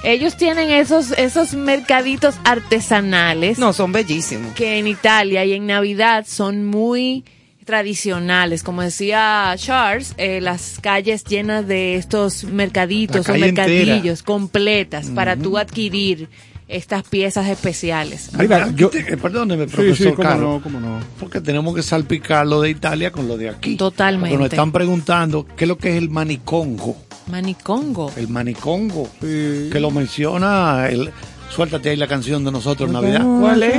Ellos tienen esos esos mercaditos artesanales No, son bellísimos. que en Italia y en Navidad son muy tradicionales. Como decía Charles, eh, las calles llenas de estos mercaditos o mercadillos completas para tú adquirir estas piezas especiales. Mira, Aquí yo- eh, perdóneme, Sí, profesor sí, cómo Carlos, no, cómo no. porque tenemos que salpicar lo de Italia con lo de aquí. Totalmente. Porque nos están preguntando qué es lo que es el manicongo. Manicongo. El manicongo, Sí. que lo menciona, el, suéltate ahí la canción de nosotros en Navidad. ¿Cuál es?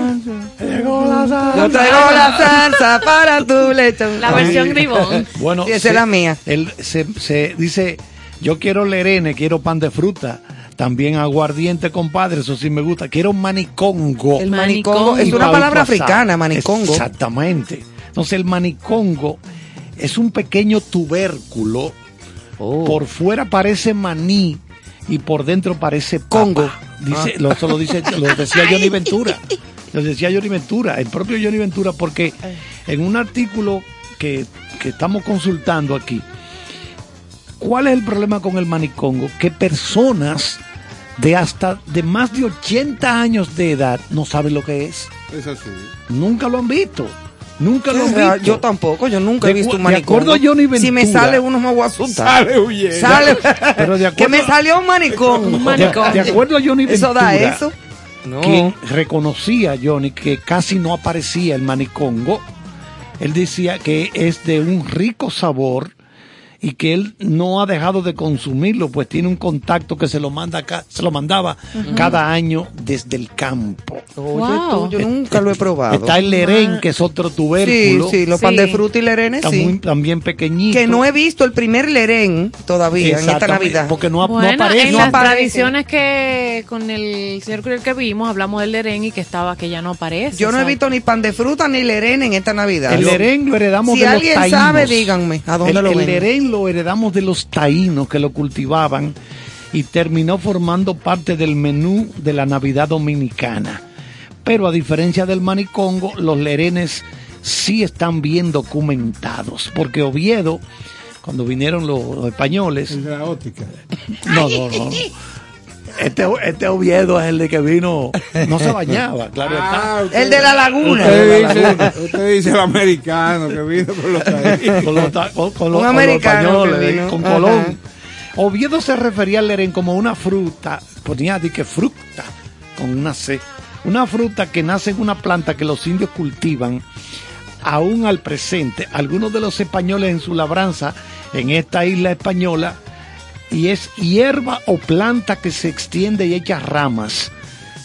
Llegó la salsa. Yo traigo la salsa para tu lecho. La versión gribón. Bueno, Sí, esa es la mía. Él se, se dice, yo quiero lerene, quiero pan de fruta, también aguardiente, compadre, eso sí me gusta. Quiero manicongo. El Manicongo. manicongo es una pa' palabra africana, manicongo. Exactamente. Entonces el manicongo es un pequeño tubérculo. Oh. Por fuera parece maní y por dentro parece papa. Congo. Dice, Ah. lo, eso lo dice, lo decía Johnny Ventura. Lo decía Johnny Ventura, el propio Johnny Ventura, porque en un artículo que, que estamos consultando aquí, ¿cuál es el problema con el manicongo? Que personas de hasta de más de 80 años de edad no saben lo que es. Es así. Nunca lo han visto. Nunca lo visto. Yo tampoco, yo nunca he De visto un de manicongo. acuerdo a Johnny Si me Ventura. sale uno me voy a asustar. Sale huyendo. Sale. Pero de que me salió un manicón. Un De, manicón. de acuerdo a Johnny ¿Eso Ventura, da eso? No. quien reconocía Johnny que casi no aparecía el manicongo, él decía que es de un rico sabor y que él no ha dejado de consumirlo, pues tiene un contacto que se lo manda se lo mandaba cada año desde el campo. Oye, Wow. tú, yo nunca lo he probado. Está el lerén, que es otro sí, tubérculo, sí, los Sí. pan de fruta y lerenes, está sí. muy- también pequeñito. Que no he visto el primer lerén todavía en esta Navidad. Porque no, no Bueno, aparece. en No las aparece. tradiciones que con el señor que vimos, hablamos del lerén y que estaba, que ya no aparece. Yo no he visto ni pan de fruta ni lerén en esta Navidad. El lerén lo heredamos Si de los alguien taínos. sabe, díganme, ¿a dónde el, lo el? Lo heredamos de los taínos que lo cultivaban y terminó formando parte del menú de la Navidad Dominicana. Pero a diferencia del manicongo, los lerenes sí están bien documentados, porque Oviedo, cuando vinieron los, los españoles, El de la óptica. no, no, no. Este, este Oviedo es el de que vino, no se bañaba, claro Ah, está. El de la laguna. Usted dice, usted dice el americano que vino con los taínos. con los, con- con con americano que españoles, vino. con Ajá. Colón. Oviedo se refería al lerén como una fruta, ponía de que fruta, con una C, una fruta que nace en una planta que los indios cultivan aún al presente. Algunos de los españoles en su labranza en esta isla española y es hierba o planta que se extiende y echa ramas,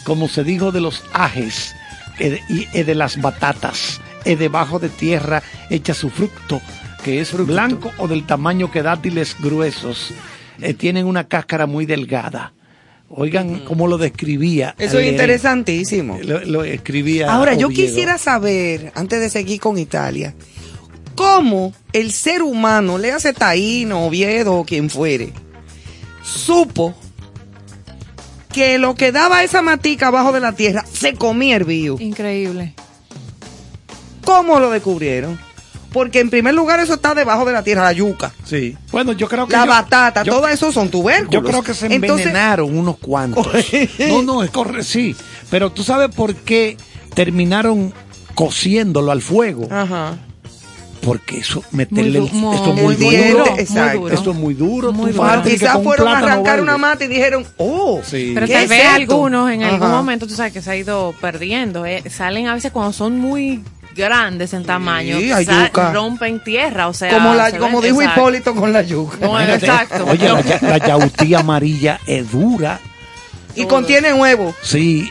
como se dijo de los ajes de- y eh, de las batatas, eh, debajo de tierra echa su fruto, que es blanco o del tamaño que dátiles gruesos, eh, tienen una cáscara muy delgada. Oigan cómo lo describía. Eso es interesantísimo. Lo, lo escribía. Ahora, yo quisiera saber, antes de seguir con Italia, cómo el ser humano, le hace Taíno, Oviedo o quien fuere, supo que lo que daba esa matica abajo de la tierra se comía hervido. Increíble. ¿Cómo lo descubrieron? Porque en primer lugar eso está debajo de la tierra, la yuca, Sí. Bueno, yo creo que. la yo- batata, yo- todo eso son tubérculos. Yo creo que se Entonces, envenenaron unos cuantos. No, no, es correcto, sí. Pero tú sabes por qué terminaron cociéndolo al fuego. Ajá. Porque eso, meterle Muy el- esto muy duro. muy exacto. duro. Esto es muy duro. Muy duro. Quizás fueron a arrancar una mata y dijeron, oh, Sí. Pero ¿Qué tal vez esto? algunos en algún momento, tú sabes que se ha ido perdiendo. eh, Salen a veces cuando son muy grandes en tamaño, hay sa- yuca. rompen tierra, o sea, como, la, se como dijo exacto. Hipólito con la yuca. No, exacto. Oye, la, la yautía amarilla es dura. y contiene huevo. Sí.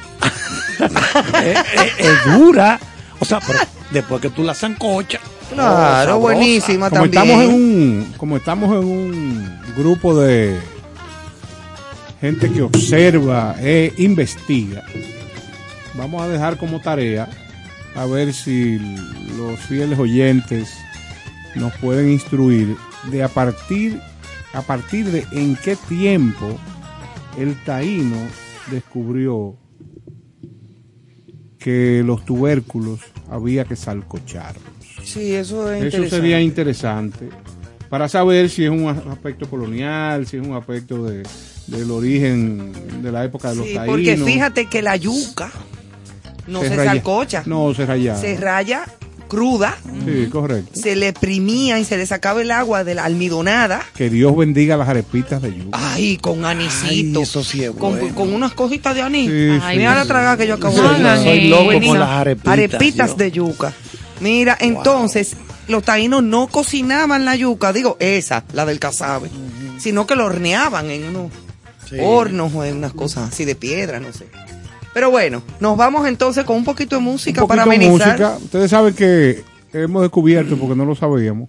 es, es- es dura. O sea, pero después que tú la zancochas. Claro, oh, buenísima Como también. estamos en un, como estamos en un grupo de gente que observa e investiga, vamos a dejar como tarea a ver si los fieles oyentes nos pueden instruir de a partir a partir de en qué tiempo el taíno descubrió que los tubérculos había que salcocharlos. Sí, eso es Eso interesante. sería interesante para saber si es un aspecto colonial, si es un aspecto de, del origen de la época de los Sí, taínos. porque fíjate que la yuca no se, raya- salcocha. No, se rayaba. Se raya cruda, Sí, correcto. se le primía y se le sacaba el agua de la almidonada. Que Dios bendiga las arepitas de yuca. Ay, con anisito. Ay, eso sí es con, bueno. con unas cositas de anís. Sí, Ay, sí, Mira la sí. traga que yo acabo No de Soy loco con las arepitas. Arepitas yo. de yuca. Mira, entonces, los taínos no cocinaban la yuca, digo, esa, la del casabe, sino que lo horneaban en unos Sí. hornos o en unas cosas así de piedra, no sé. Pero bueno, nos vamos entonces con un poquito de música Un para poquito de amenizar. música. Ustedes saben que hemos descubierto, porque no lo sabíamos,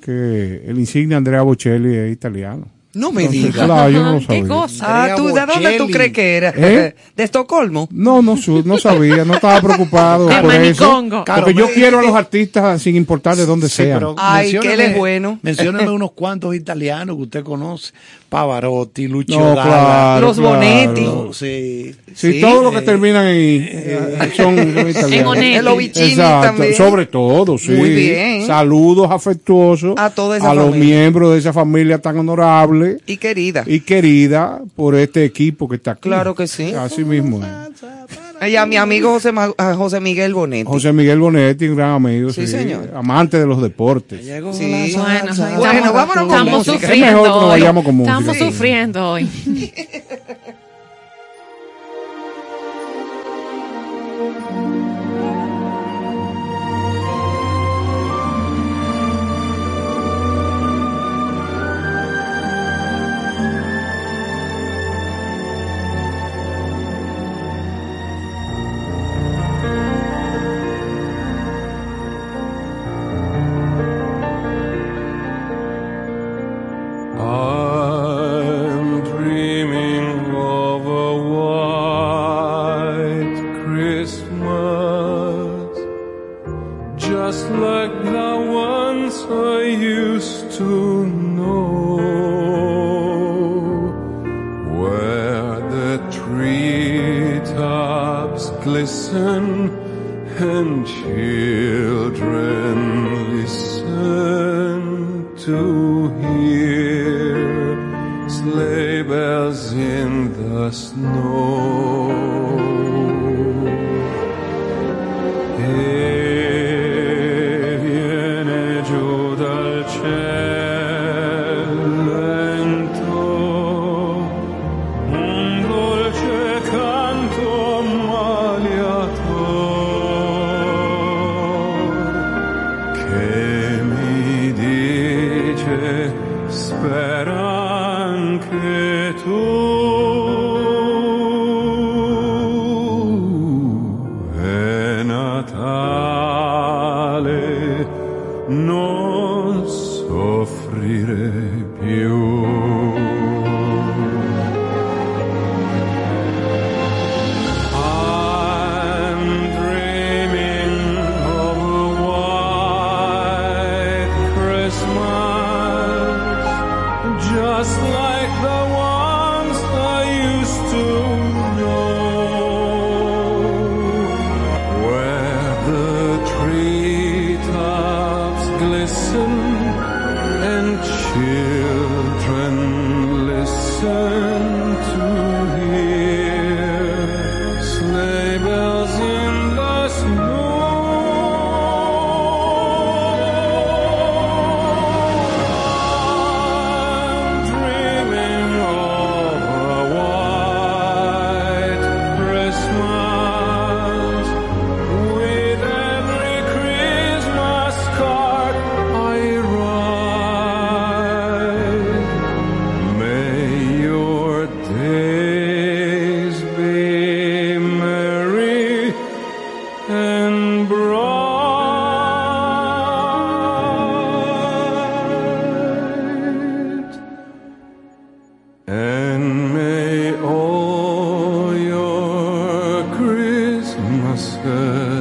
que el insigne Andrea Bocelli es italiano. No me digas. Claro, yo no lo Qué sabía. cosa. Ah, Andrea ¿tú, ¿de dónde tú crees que era? ¿Eh? ¿De Estocolmo? No, no, no sabía, no estaba preocupado De por eso. Porque Claro, yo me- quiero a los artistas sin importar de dónde Sí, sean. pero Ay, que él es bueno. Mencióneme unos cuantos italianos que usted conoce. Pavarotti, Lucio No, Dalla. claro, Los claro. Bonetti. No, sí. Sí, Sí. todos los que terminan en eh, son, italianos. Onetti. Ovicini Exacto, también. sobre todo, sí. Muy bien. Saludos afectuosos A toda esa los familia. miembros de esa familia tan honorable Y querida. y querida por este equipo que está aquí. Claro que sí. Así mismo. es. Y a mi amigo José, José Miguel Bonetti. José Miguel Bonetti, un gran amigo, Sí, sí, señor. amante de los deportes. Llegó Sí. Bueno, salsa. Bueno, estamos- vámonos con estamos música. Es sufriendo mejor que nos vayamos con música. Estamos sufriendo hoy.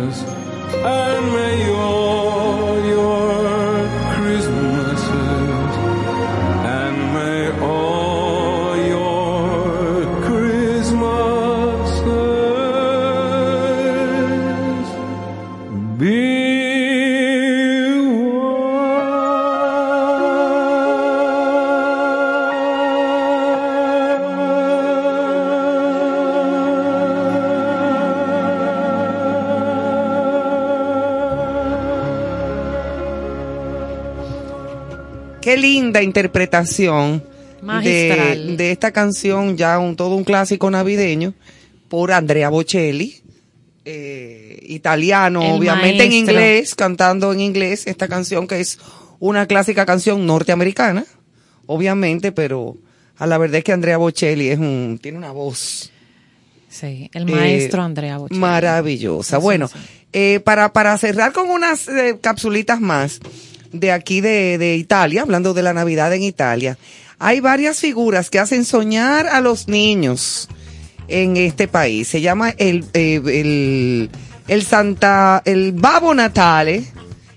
and may your Interpretación de, esta canción, ya un todo un clásico navideño, por Andrea Bocelli, eh, italiano, El obviamente en inglés, cantando en inglés esta canción que es una clásica canción norteamericana, obviamente, pero a la verdad es que Andrea Bocelli es un, tiene una voz Sí, el Eh, maestro Andrea Bocelli. Maravillosa. Eso bueno, sí. eh, para, para cerrar con unas eh, capsulitas más de aquí de, de Italia, hablando de la Navidad en Italia, hay varias figuras que hacen soñar a los niños en este país. Se llama el, eh, el, el Santa, el Babo Natale.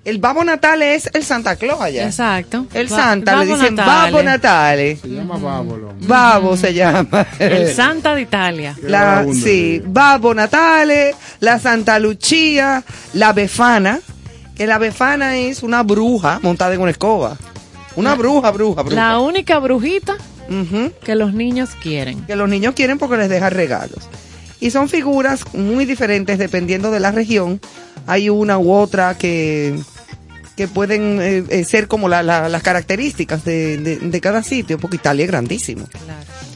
El Babo Natale es el Santa Claus allá. Exacto. El Ba- Santa, le dicen Natale. Babo Natale. Se llama Bábolo. Babo se llama. El Santa de Italia. La, sí. Babbo Natale, la Santa Lucía, la Befana, que la Befana es una bruja montada en una escoba. Una bruja, bruja, bruja. La única brujita que los niños quieren. Que los niños quieren porque les deja regalos. Y son figuras muy diferentes dependiendo de la región. Hay una u otra que, que pueden eh, eh, ser como la- la- las características de, de- de cada sitio, porque Italia es grandísimo.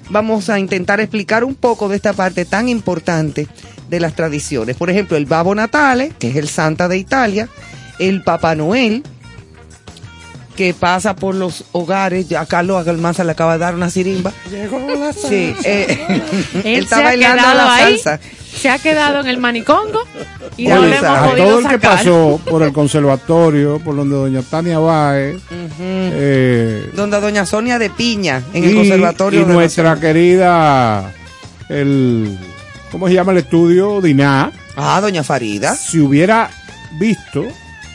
vamos a intentar explicar un poco de esta parte tan importante de las tradiciones. Por ejemplo, el Babo Natale, que es el Santa de Italia, el Papá Noel, que pasa por los hogares. Ya Carlos Almanza le acaba de dar una sirimba. Llegó la Sí, eh, Él, él está se ha bailando quedado la ahí, salsa. se ha quedado en el manicongo y Oye, no le hemos a a podido todo el que pasó por el conservatorio, por donde doña Tania Báez, eh, Donde doña Sonia de Piña, en el conservatorio y de nuestra querida, el, ¿cómo se llama el estudio? Diná, Ah, doña Farida. si hubiera visto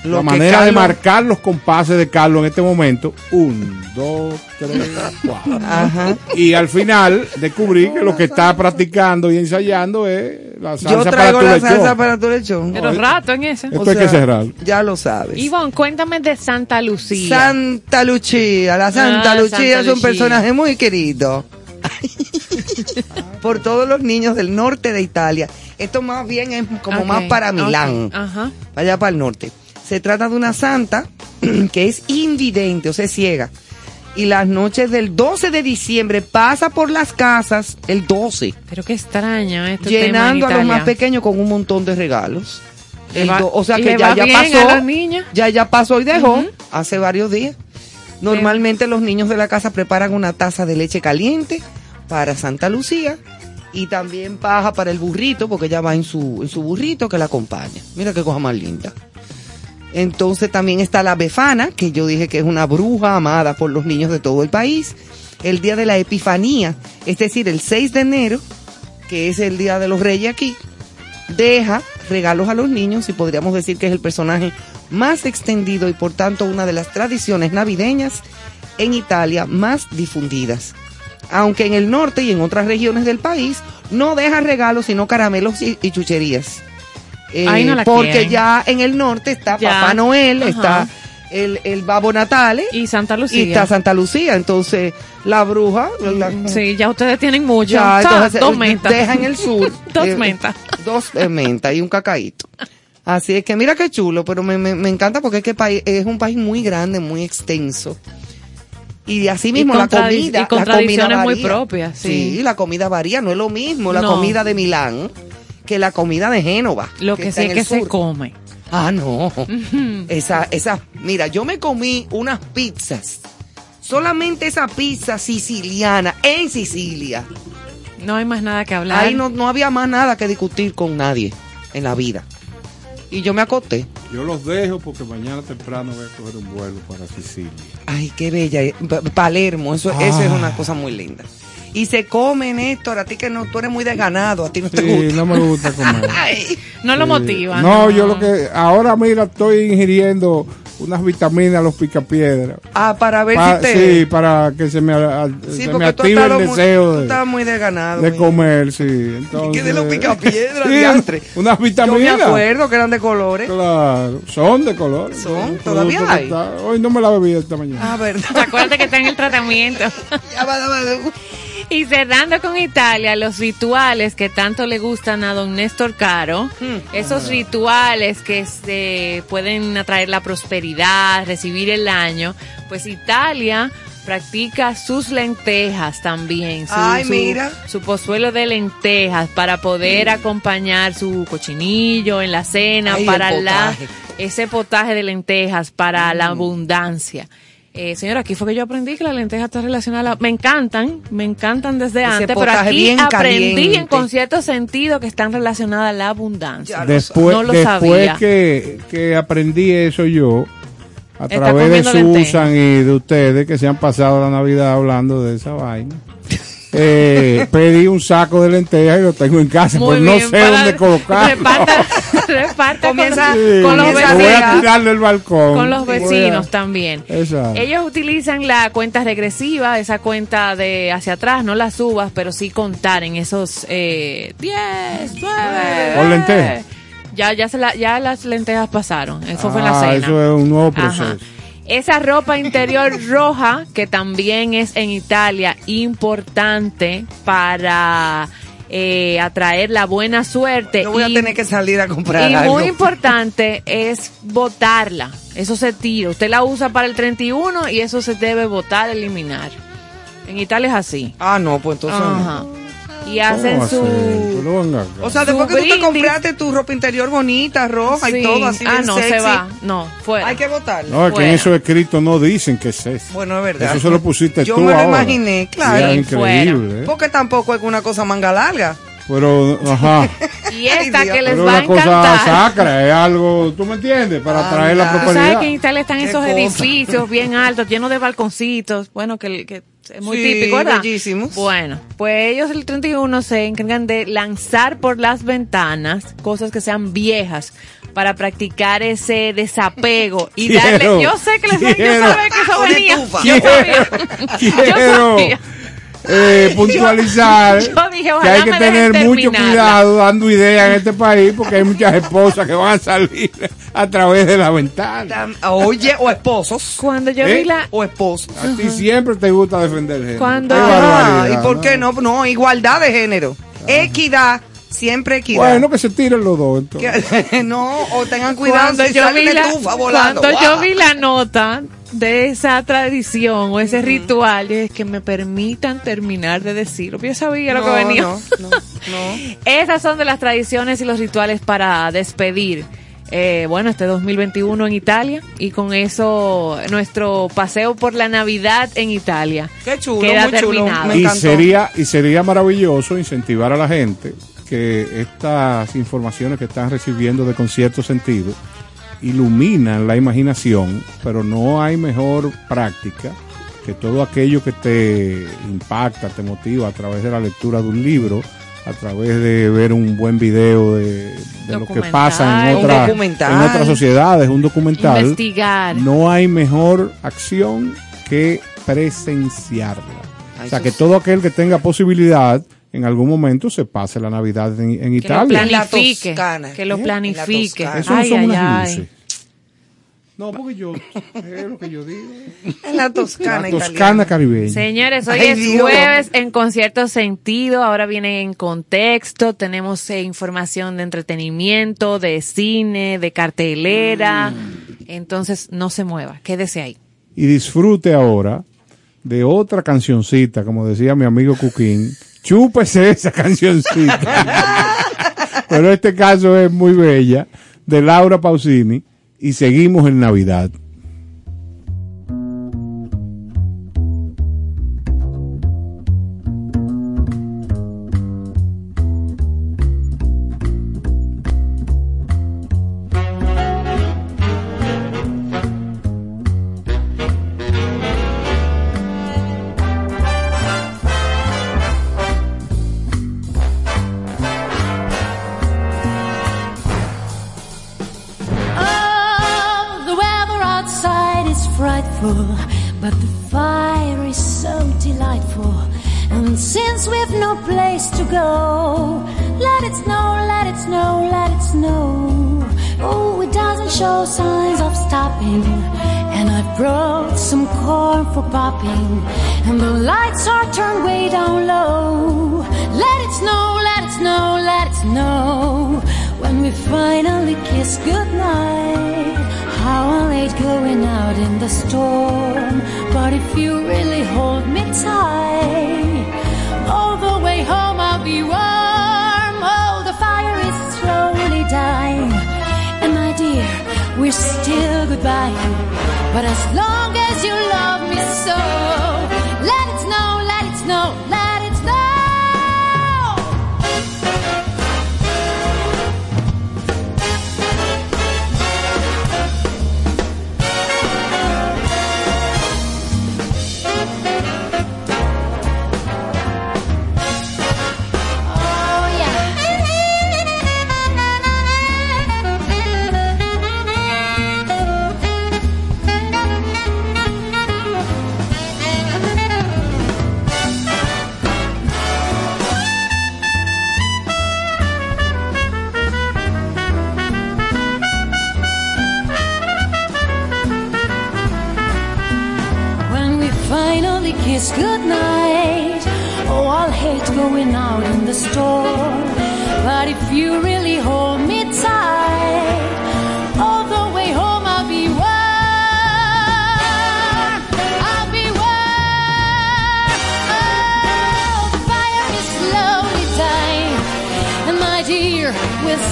Lo la manera de marcar los compases de Carlos en este momento, un, dos, tres, cuatro. Ajá. Y al final descubrí que lo que está practicando y ensayando es la salsa Yo traigo para la lechón. salsa para tu lechón. Pero rato en ese. Esto hay que cerrarlo. Ya lo sabes. Ivonne, cuéntame de Santa Lucía. Santa Lucía, la Santa Ah, Lucía Santa es un Lucía. personaje muy querido por todos los niños del norte de Italia. Esto más bien es como más para Milán, Ajá. allá para el norte. Se trata de una santa que es invidente, o sea, ciega. Y las noches del 12 de diciembre pasa por las casas el 12, Pero qué extraño este llenando a los más pequeños con un montón de regalos. Le El va- do- o sea que ya, ya pasó. Ya ya pasó y dejó hace varios días. Normalmente los niños de la casa preparan una taza de leche caliente para Santa Lucía y también paja para el burrito porque ella va en su, en su burrito que la acompaña. Mira qué cosa más linda. Entonces también está la befana, que yo dije que es una bruja amada por los niños de todo el país. El día de la Epifanía, es decir, el 6 de enero, que es el día de los reyes aquí, deja regalos a los niños y podríamos decir que es el personaje más extendido y por tanto una de las tradiciones navideñas en Italia más difundidas. Aunque en el norte y en otras regiones del país no deja regalos sino caramelos y, chucherías. Eh, Ahí no la porque quieren. ya en el norte está Ya. Papá Noel, Ajá. está el, el Babo Natale Y Santa Lucía. y está Santa Lucía. Entonces la bruja, la- Sí, ya ustedes tienen mucho. ya, entonces, dos mentas. deja en el sur Dos eh, mentas. dos eh, mentas y un cacaíto. Así es que mira qué chulo, pero me, me, me encanta porque es que país, es un país muy grande, muy extenso. Y así mismo Y la comida, y la comida tradiciones muy varía. propias, sí. la comida varía, no es lo mismo la No. comida de Milán que la comida de Génova. Lo que, está sí es que se come. Ah, no. Esa, esa, mira, yo me comí unas pizzas. Solamente esa pizza siciliana en Sicilia. No hay más nada que hablar. Ahí no, no había más nada que discutir con nadie en la vida. Y yo me acosté. Yo los dejo porque mañana temprano voy a coger un vuelo para Sicilia. Ay, qué bella. Pa- Palermo, eso, Ah. eso es una cosa muy linda. Y se come, Néstor, a ti que no, tú eres muy desganado, a ti no te gusta. no me gusta comer. Ay, No lo Sí. motiva. No, yo lo que ahora mira estoy ingiriendo unas vitaminas los picapiedras. ah, para ver Pa- si te... sí, para que se me, a- Sí, se me active el muy, deseo tú de, estás muy desganado. de mira. comer, sí. Entonces, ¿Qué de los picapiedras, Sí, diantre? Unas Yo me vitaminas. acuerdo que eran de colores. Claro, son de color. Son, todavía hay. está- Hoy no me la bebí esta mañana. Ah, verdad. Acuérdate que está en el tratamiento. Ya va, ya va. Y cerrando con Italia, los rituales que tanto le gustan a don Néstor Caro, Hmm. esos rituales que se pueden atraer la prosperidad, recibir el año, pues Italia practica sus lentejas también, su, Ay, su- mira. su pozuelo de lentejas para poder acompañar su cochinillo en la cena, Ay, para la ese potaje de lentejas para la abundancia. Eh, señora, aquí fue que yo aprendí que la lenteja está relacionada a la... Me encantan, me encantan desde Ese antes, pero aquí bien aprendí caliente. en con cierto sentido que están relacionadas a la abundancia. Después, No lo después sabía. que, que aprendí eso yo, a Está través de. Susan y de ustedes que se han pasado la Navidad hablando de esa vaina, eh, pedí un saco de lentejas y lo tengo en casa, Muy pues no sé dónde colocarlo. Reparta, reparta Comienza- con, Sí, con los voy a vecinos. tirar del balcón. Con los Voy a- vecinos también. Exacto. Ellos utilizan la cuenta regresiva, esa cuenta de hacia atrás, no la subas, pero sí contar en esos eh, 10, 9. Con lentejas. Ya, ya, se la- ya las lentejas pasaron. Eso fue en la Ah, cena. Eso es un nuevo Ajá. Esa ropa interior roja, que también es en Italia importante para eh, atraer la buena suerte. Yo voy a tener que salir a comprar y algo. muy importante es botarla. Eso se tira. Usted la usa para el 31 y eso se debe botar, eliminar. En Italia es así. Ah, no, pues entonces no. Y hacen ¿Cómo su... acá. O sea, después que tú te brindis. compraste tu ropa interior bonita, roja Sí. y todo así Ah, bien no, sexy, se va. No, fuera. Hay que botarla. no, es que en fuera. esos escritos no dicen que es eso. Bueno, es verdad. Eso se lo pusiste Yo tú me lo ahora. imaginé, claro. Sí, increíble. ¿eh? Porque tampoco es una cosa manga larga. Pero, ajá. Y esta Dios. que les Pero va a una cosa encantar. sacra, es algo, ¿tú me entiendes? Para atraer la. Tú sabes que en Italia están Qué esos cosa. edificios bien altos, llenos de balconcitos. Bueno, que, que es muy Sí, típico, ¿verdad? bellísimos. Bueno, pues ellos el 31 se encargan de lanzar por las ventanas cosas que sean viejas para practicar ese desapego y Quiero, darle. Yo sé que les yo quiero. sabía que eso venía. Yo sabía. Yo Quiero sabía. Eh, puntualizar Yo dije, que hay que tener mucho terminarla. cuidado dando ideas en este país porque hay muchas esposas que van a salir a través de la ventana. Oye, o esposos. Cuando yo ¿Eh? vi la. O esposos. A ti siempre te gusta defender el género. Cuando- Ah, ¿Y por qué no? No, igualdad de género. Equidad. Siempre equidad. Bueno, que se tiren los dos. entonces. Que- no, o tengan cuidado cuando si yo sale vi la, estufa volando. cuando yo vi la nota de esa tradición o ese ritual, yo dije que me permitan terminar de decirlo. Yo sabía lo No, que venía. No, no, no. Esas son de las tradiciones y los rituales para despedir. eh, bueno, este 2021 en Italia y con eso nuestro paseo por la Navidad en Italia. Qué chulo, Queda muy chulo. terminado. Me y encantó. sería y sería maravilloso incentivar a la gente que estas informaciones que están recibiendo de concierto sentido iluminan la imaginación, pero no hay mejor práctica que todo aquello que te impacta, te motiva a través de la lectura de un libro, a través de ver un buen video de, de lo que pasa en, otra- en otras sociedades, un documental. Investigar. No hay mejor acción que presenciarla. Ay, o sea, que todo aquel que tenga posibilidad en algún momento se pase la Navidad en, en que lo Italia. La planifique. Toscana. Que lo ¿Eh? Planifique. Eso no Ay, son ay, unas ay. luces. No, porque yo, es lo que yo digo. En la Toscana, La italiana. Toscana caribeña. Señores, hoy Ay, es Dios. jueves en concierto sentido, ahora viene en contexto, tenemos eh, información de entretenimiento, de cine, de cartelera, entonces no se mueva, quédese ahí. Y disfrute ahora de otra cancioncita, como decía mi amigo Cuquín. Chúpese esa cancioncita. Pero este caso es muy bella, de Laura Pausini, y seguimos en Navidad.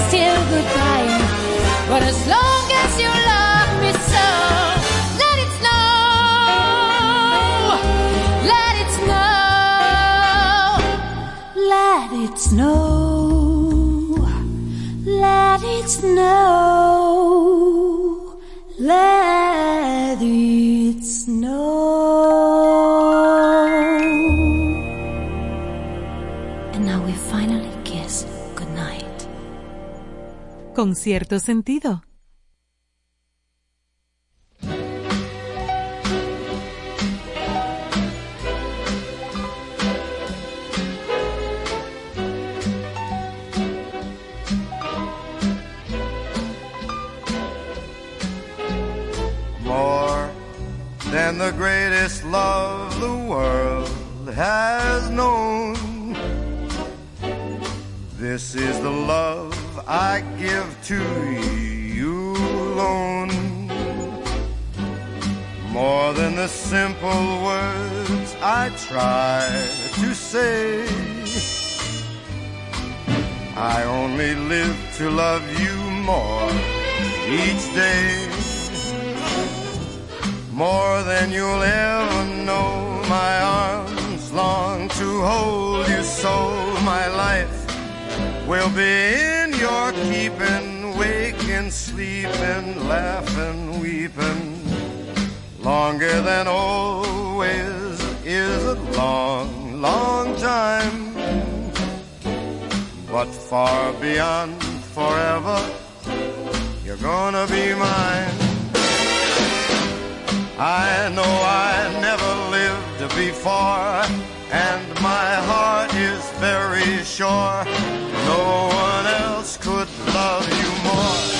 still goodbye. But as long con cierto sentido. more than the greatest love the world has known. This is the love I give to you alone. More than the simple words I try to say. I only live to love you more each day. More than you'll ever know. My arms long to hold you so. My life will be in your keeping. Waking, sleeping, laughing, weeping. Longer than always is a long, long time. But far beyond forever, you're gonna be mine. I know I never lived before, and my heart is very sure no one else could love you more.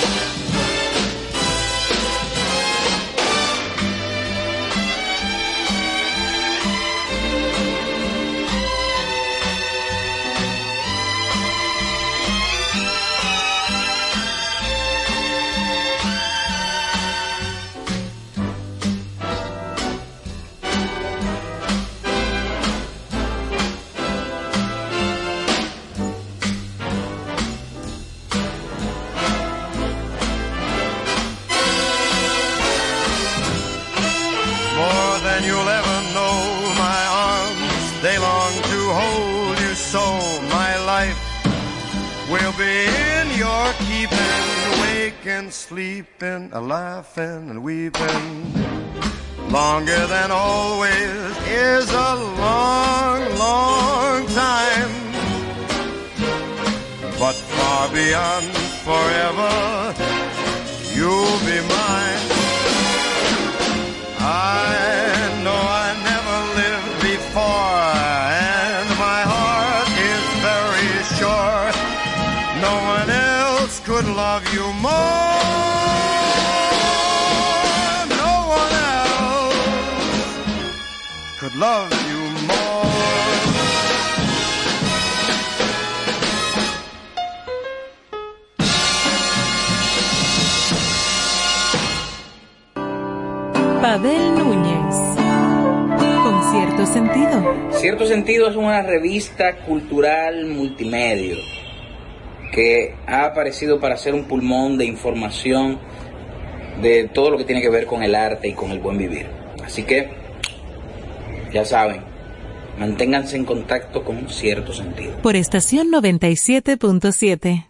Keeping, waking, sleeping, a laughing and weeping. Longer than always is a long, long time. But far beyond forever, you'll be mine. I know I love you more. No one else could love you more. Pavel Núñez, con cierto sentido. Cierto sentido es una revista cultural multimedia que ha aparecido para ser un pulmón de información de todo lo que tiene que ver con el arte y con el buen vivir. Así que, ya saben, manténganse en contacto con cierto sentido. Por estación 97.7.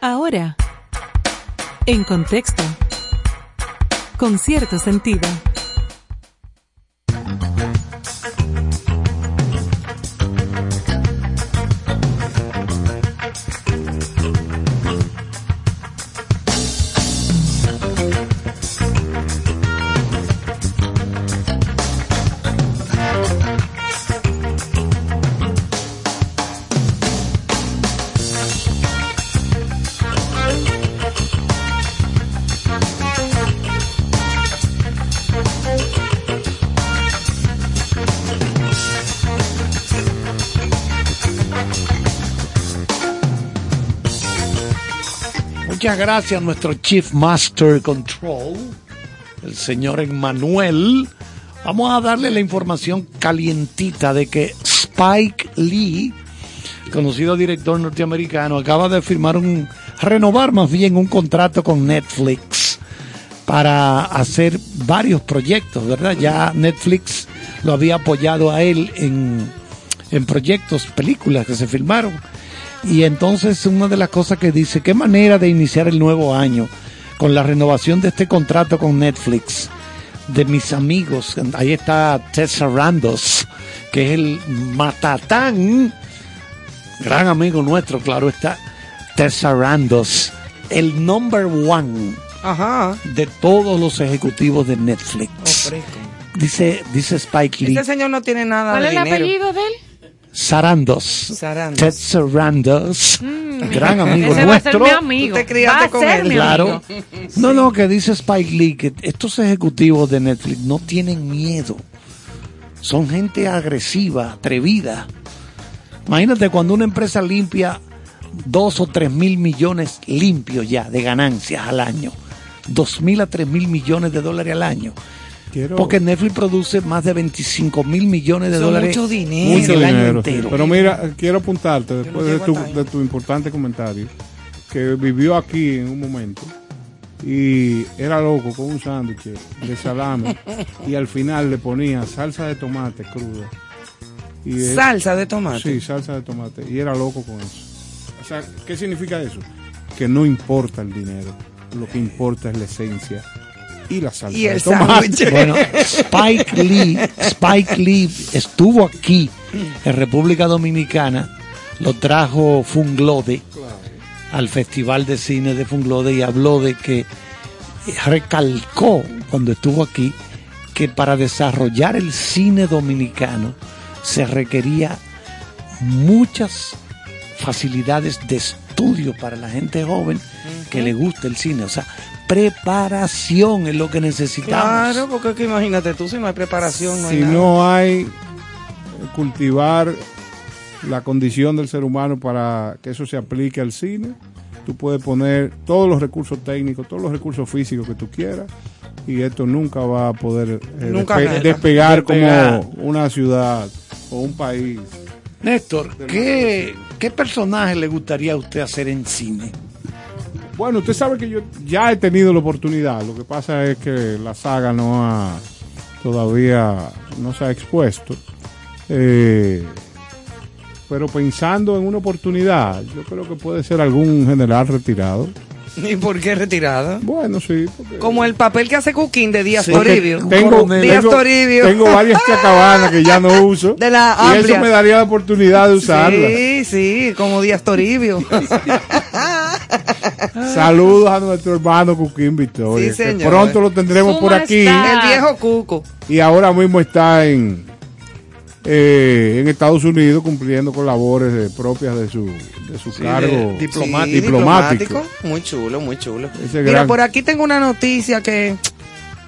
Ahora, en contexto. Con cierto sentido. Muchas gracias a nuestro Chief Master Control, el señor Emmanuel. Vamos a darle la información calientita de que Spike Lee, conocido director norteamericano, acaba de firmar un renovar más bien un contrato con Netflix para hacer varios proyectos, ¿verdad? Ya Netflix lo había apoyado a él en, en proyectos, películas que se filmaron. Y entonces una de las cosas que dice, qué manera de iniciar el nuevo año con la renovación de este contrato con Netflix de mis amigos. Ahí está Ted Sarandos, que es el matatán, gran amigo nuestro, claro está, Ted Sarandos, el number one de todos los ejecutivos de Netflix. Dice, dice Spike Lee. Este señor no tiene nada ¿Cuál de es el dinero. apellido de él? Sarandos. Sarandos. Ted Sarandos, gran amigo Ese va a ser nuestro. mi amigo. Tú te criaste Va a con ser él. mi Claro. amigo. No, no, que dice Spike Lee que estos ejecutivos de Netflix no tienen miedo. Son gente agresiva, atrevida. Imagínate cuando una empresa limpia dos o tres mil millones limpios ya de ganancias al año. Dos mil a tres mil millones de dólares al año. Quiero- Porque Netflix produce más de 25 mil millones de Eso dólares mucho dinero. Mucho el año dinero, sí. entero. Pero mira, quiero apuntarte después de tu, de importante comentario, que vivió aquí en un momento y era loco con un sándwich de salame y al final le ponía salsa de tomate cruda. Y Salsa de tomate. Sí, salsa de tomate. Y era loco con eso. O sea, ¿qué significa eso? Que no importa el dinero, lo que importa es la esencia y la salsa Y de tomate. Bueno, Spike Lee, Spike Lee estuvo aquí en República Dominicana, lo trajo Funglode al Festival de Cine de Funglode y habló de que recalcó cuando estuvo aquí que para desarrollar el cine dominicano se requería muchas facilidades de estudio para la gente joven que le gusta el cine, o sea, preparación es lo que necesitamos. Claro, porque es que imagínate tú, si no hay preparación, no hay si nada. no hay cultivar la condición del ser humano para que eso se aplique al cine, tú puedes poner todos los recursos técnicos, todos los recursos físicos que tú quieras y esto nunca va a poder eh, Nunca despe- nada. despegar, Despegar. como una ciudad o un país. Néstor, ¿qué, ¿qué personaje le gustaría a usted hacer en cine? Bueno, usted sabe que yo ya he tenido la oportunidad. Lo que pasa es que la saga no ha todavía no se ha expuesto. Eh, pero pensando en una oportunidad, yo creo que puede ser algún general retirado. ¿Y por qué retirada? Bueno, sí. porque- Como el papel que hace Cooking de Díaz Sí, Toribio. tengo, Díaz tengo, Toribio. tengo varias chacabanas que ya no uso. De la y eso me daría la oportunidad de usarla. Sí, sí, como Díaz Toribio. Saludos a nuestro hermano Cuquín Victoria. Sí, que señor. pronto lo tendremos por ¿Cómo aquí. está? El viejo Cuco. y ahora mismo está en eh, en Estados Unidos cumpliendo con labores de- propias de su de su cargo diplomático. diplomático. Muy chulo, muy chulo. Ese Mira, gran- por aquí tengo una noticia que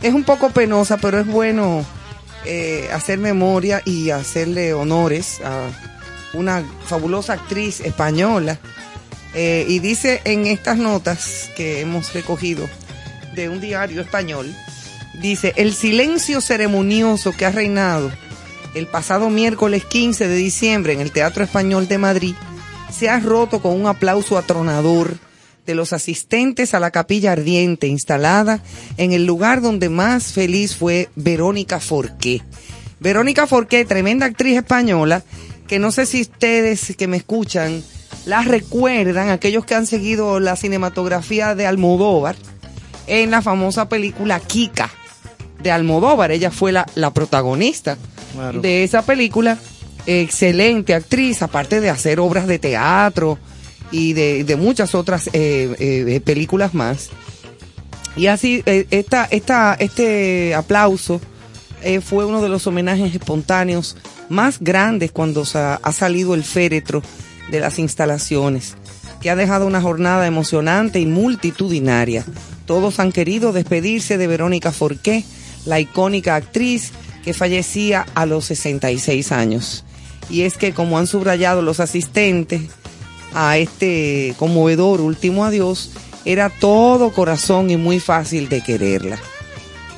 es un poco penosa, pero es bueno eh, hacer memoria y hacerle honores a una fabulosa actriz española. Eh, y dice en estas notas que hemos recogido de un diario español, dice, el silencio ceremonioso que ha reinado el pasado miércoles 15 de diciembre en el Teatro Español de Madrid se ha roto con un aplauso atronador de los asistentes a la capilla ardiente instalada en el lugar donde más feliz fue Verónica Forqué. Verónica Forqué, tremenda actriz española, que no sé si ustedes que me escuchan la recuerdan, aquellos que han seguido la cinematografía de Almodóvar, en la famosa película Kika de Almodóvar. Ella fue la, la protagonista Claro. de esa película. Excelente actriz, aparte de hacer obras de teatro y de, de muchas otras eh, eh, películas más. Y así, eh, esta, esta, este aplauso eh, fue uno de los homenajes espontáneos más grandes cuando ha salido el féretro de las instalaciones, que ha dejado una jornada emocionante y multitudinaria. Todos han querido despedirse de Verónica Forqué, la icónica actriz que fallecía a los 66 años. Y es que, como han subrayado los asistentes a este conmovedor último adiós, era todo corazón y muy fácil de quererla.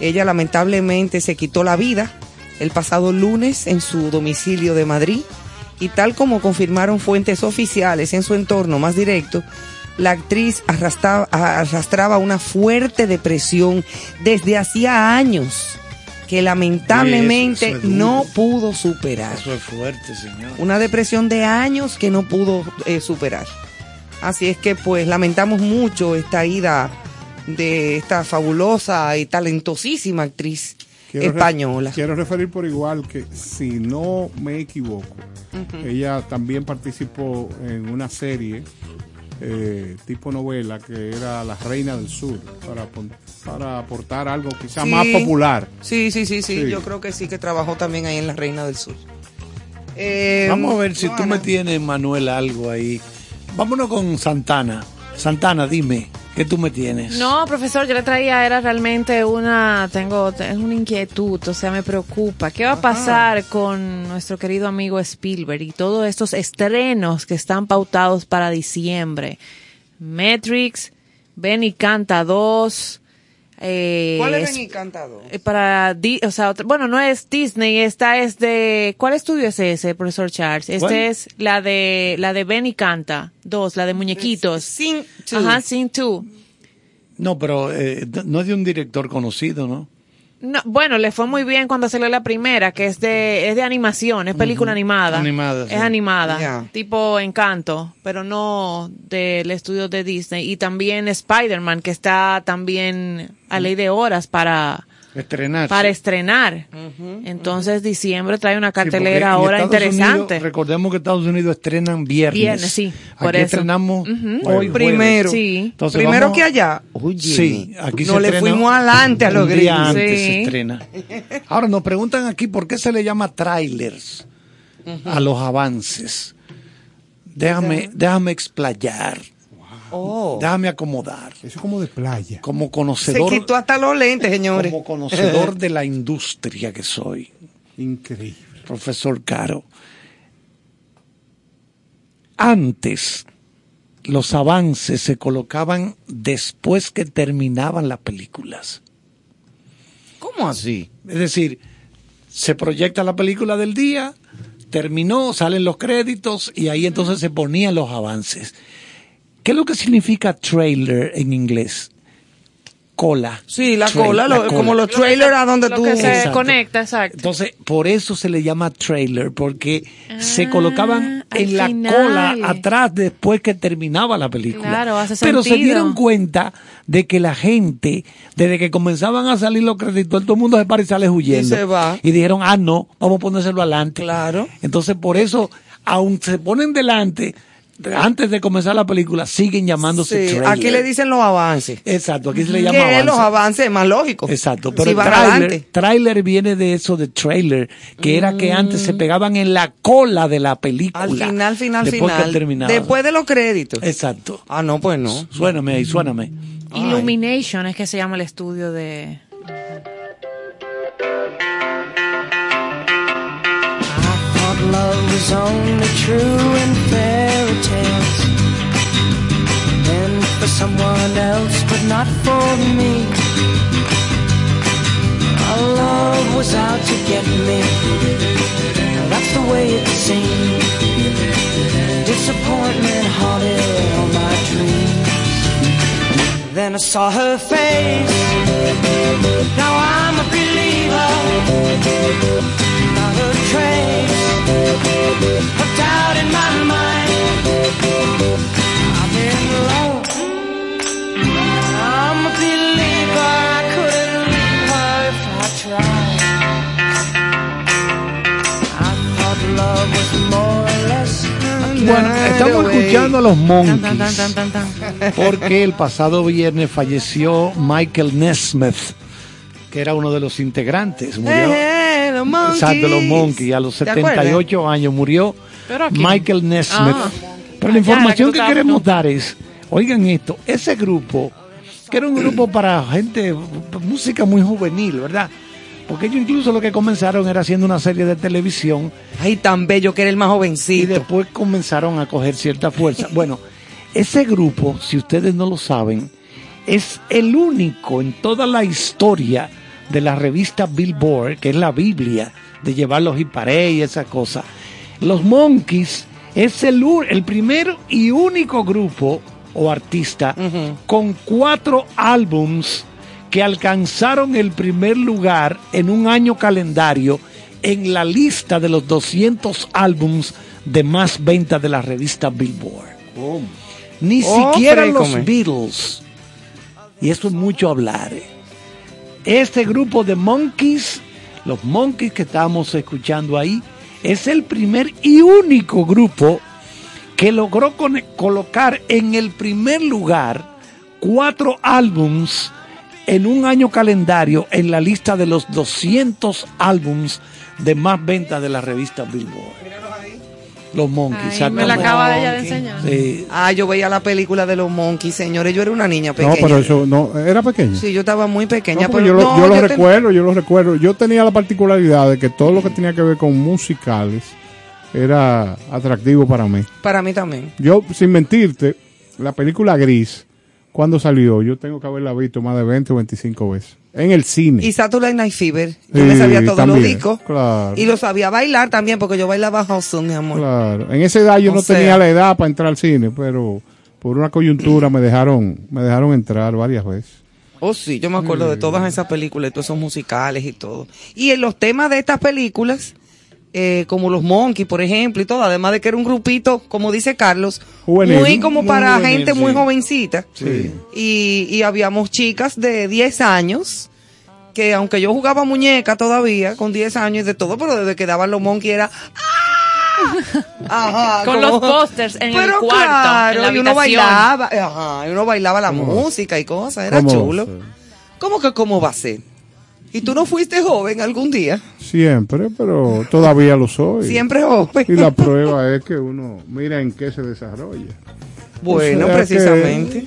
Ella lamentablemente se quitó la vida el pasado lunes en su domicilio de Madrid y tal como confirmaron fuentes oficiales en su entorno más directo, la actriz arrastraba, arrastraba una fuerte depresión desde hacía años que lamentablemente Eso- eso es duro. no pudo superar. Eso es fuerte, señor. Una depresión de años que no pudo eh, superar. Así es que pues lamentamos mucho esta ida de esta fabulosa y talentosísima actriz Quiero española. quiero referir por igual que, si no me equivoco, ella también participó en una serie eh, tipo novela que era La Reina del Sur, para, para aportar algo quizás Sí. más popular. Sí, sí, sí, sí, Sí. Yo creo que sí que trabajó también ahí en la Reina del Sur. Eh, Vamos a ver si tú me tienes, Manuel, algo ahí. Vámonos con Santana. Santana, dime, ¿qué tú me tienes? No, profesor, yo le traía, era realmente una, tengo, es una inquietud, o sea, me preocupa. ¿Qué va a pasar con nuestro querido amigo Spielberg y todos estos estrenos que están pautados para diciembre? Matrix, Ben y Canta 2. Eh, ¿Cuál es es- Ben Encantador? eh, para Di- o sea, bueno, no es Disney, esta es de ¿cuál estudio es ese, profesor Charles? ¿Cuál? es la de la de Ben y Canta, dos, la de muñequitos. Sin Ajá, Sin 2. No, pero eh, no es de un director conocido, ¿no? No, bueno, le fue muy bien cuando salió la primera, que es de es de animación, es película animada. Animada, sí. Es animada, Ya. tipo Encanto, pero no del estudio de Disney y también Spider-Man que está también a ley de horas para Estrenar. para estrenar. Entonces diciembre trae una cartelera ahora interesante. Unidos, recordemos que Estados Unidos estrenan viernes. Viernes, sí, por Aquí eso. estrenamos hoy Primero. Sí. Entonces Primero vamos- que allá. Oye, Sí, aquí no se le estrena fuimos adelante a los gringos. antes Sí. se estrena. Ahora nos preguntan aquí por qué se le llama trailers a los avances. Déjame, déjame explayar. Oh. Déjame acomodar. Eso es como de playa. Como Se conocedor, quitó hasta los lentes, señores. como conocedor de la industria que soy, Increíble. profesor Caro. Antes, los avances se colocaban después que terminaban las películas. ¿Cómo así? Es decir, se proyecta la película del día, terminó, salen los créditos y ahí entonces se ponían los avances. ¿Qué es lo que significa trailer en inglés? Cola. Sí, la Trail- cola, lo- como los trailers a donde Lo tú... que se Exacto. conecta, exacto. Entonces, por eso se le llama trailer, porque se colocaban al en la final. cola atrás después que terminaba la película. Claro, hace Pero se dieron cuenta de que la gente, desde que comenzaban a salir los créditos, todo el mundo se para y sale huyendo. Y se va. Y dijeron, ah, no, vamos a ponérselo adelante. Claro. Entonces, por eso, aun se ponen delante, antes de comenzar la película, siguen llamándose Sí, trailer. aquí le dicen los avances. Exacto, aquí se le llama Que es los avance. avances más lógicos. Exacto, pero Si el van trailer, trailer viene de eso de trailer, que era que antes se pegaban en la cola de la película. Mm. Al final, final, después final. Que terminaba. Después de los créditos. Exacto. Ah, no, pues no. Suéname ahí, suéname. Illumination es que se llama el estudio de love was only true in fairy tales. And for someone else, but not for me. Our love was out to get me. That's the way it seemed. Disappointment haunted all my dreams. Then I saw her face. Now I'm a believer a trace of doubt in my mind. I've been alone. I'm a believer. I couldn't leave her if I tried. I thought love was more or less. Bueno, estamos escuchando a los Monkeys. Porque el pasado viernes falleció Michael Nesmith, que era uno de los integrantes. Murió. Los monkeys. Exacto, los Monkeys. A los ¿Te acuerdas? 78 años murió Michael Nesmith. Ah. Pero Ah, la ya, información que que queremos dar es, oigan esto, ese grupo, que era un grupo para gente, música muy juvenil, ¿verdad? Porque ellos incluso lo que comenzaron era haciendo una serie de televisión Ay, tan bello que era el más y jovencito. después comenzaron a coger cierta fuerza. Bueno, ese grupo, si ustedes no lo saben, es el único en toda la historia de la revista Billboard, que es la Biblia de llevar los hiparé y esa cosa. Los Monkeys es el, el primer y único grupo o artista con cuatro álbums que alcanzaron el primer lugar en un año calendario en la lista de los 200 álbums de más venta de la revista Billboard. Ni Oh, siquiera los frécome. Beatles. Y esto es mucho hablar. eh. Este grupo de Monkeys, los Monkeys que estábamos escuchando ahí, es el primer y único grupo que logró colocar en el primer lugar cuatro álbums en un año calendario en la lista de los 200 álbums de más venta de la revista Billboard. Los Monkeys. Ay, me la acaba ella de enseñar. Sí. Ah, yo veía la película de los Monkeys, señores. Yo era una niña No, pequeña. pero eso no, era pequeño. Sí, yo estaba muy pequeña. No, pero yo lo, no, yo lo ten- recuerdo, yo lo recuerdo. Yo tenía la particularidad de que todo lo que tenía que ver con musicales era atractivo para mí. Para mí también. Yo, sin mentirte, la película Gris, cuando salió, yo tengo que haberla visto más de 20 o 25 veces. En el cine. Y Saturday Night Fever. Yo Sí, me sabía todos los también, discos. Claro. Y lo sabía bailar también, porque yo bailaba house, mi amor. Claro. En esa edad yo O no sea. tenía la edad para entrar al cine, pero por una coyuntura me dejaron, me dejaron entrar varias veces. Oh, sí, yo me acuerdo de todas esas películas, de todos esos musicales y todo. Y en los temas de estas películas, eh, como los Monkeys, por ejemplo, y todo, además de que era un grupito, como dice Carlos, Juvenil. muy como Muy para juvenil, gente muy sí. jovencita. Sí. Y, y habíamos chicas de 10 años, que aunque yo jugaba muñeca todavía, con 10 años y de todo, pero desde que daban los Monkeys era... ¡ah! Ajá, Con como- los pósters en el Pero cuarto, claro, en la y uno bailaba, ajá, y uno bailaba la música y cosas, era ¿Cómo va a chulo. ¿Cómo que cómo va a ser? ¿Y tú no fuiste joven algún día? Siempre, pero todavía lo soy. Siempre joven. Y la prueba es que uno mira en qué se desarrolla. Bueno, O sea que precisamente.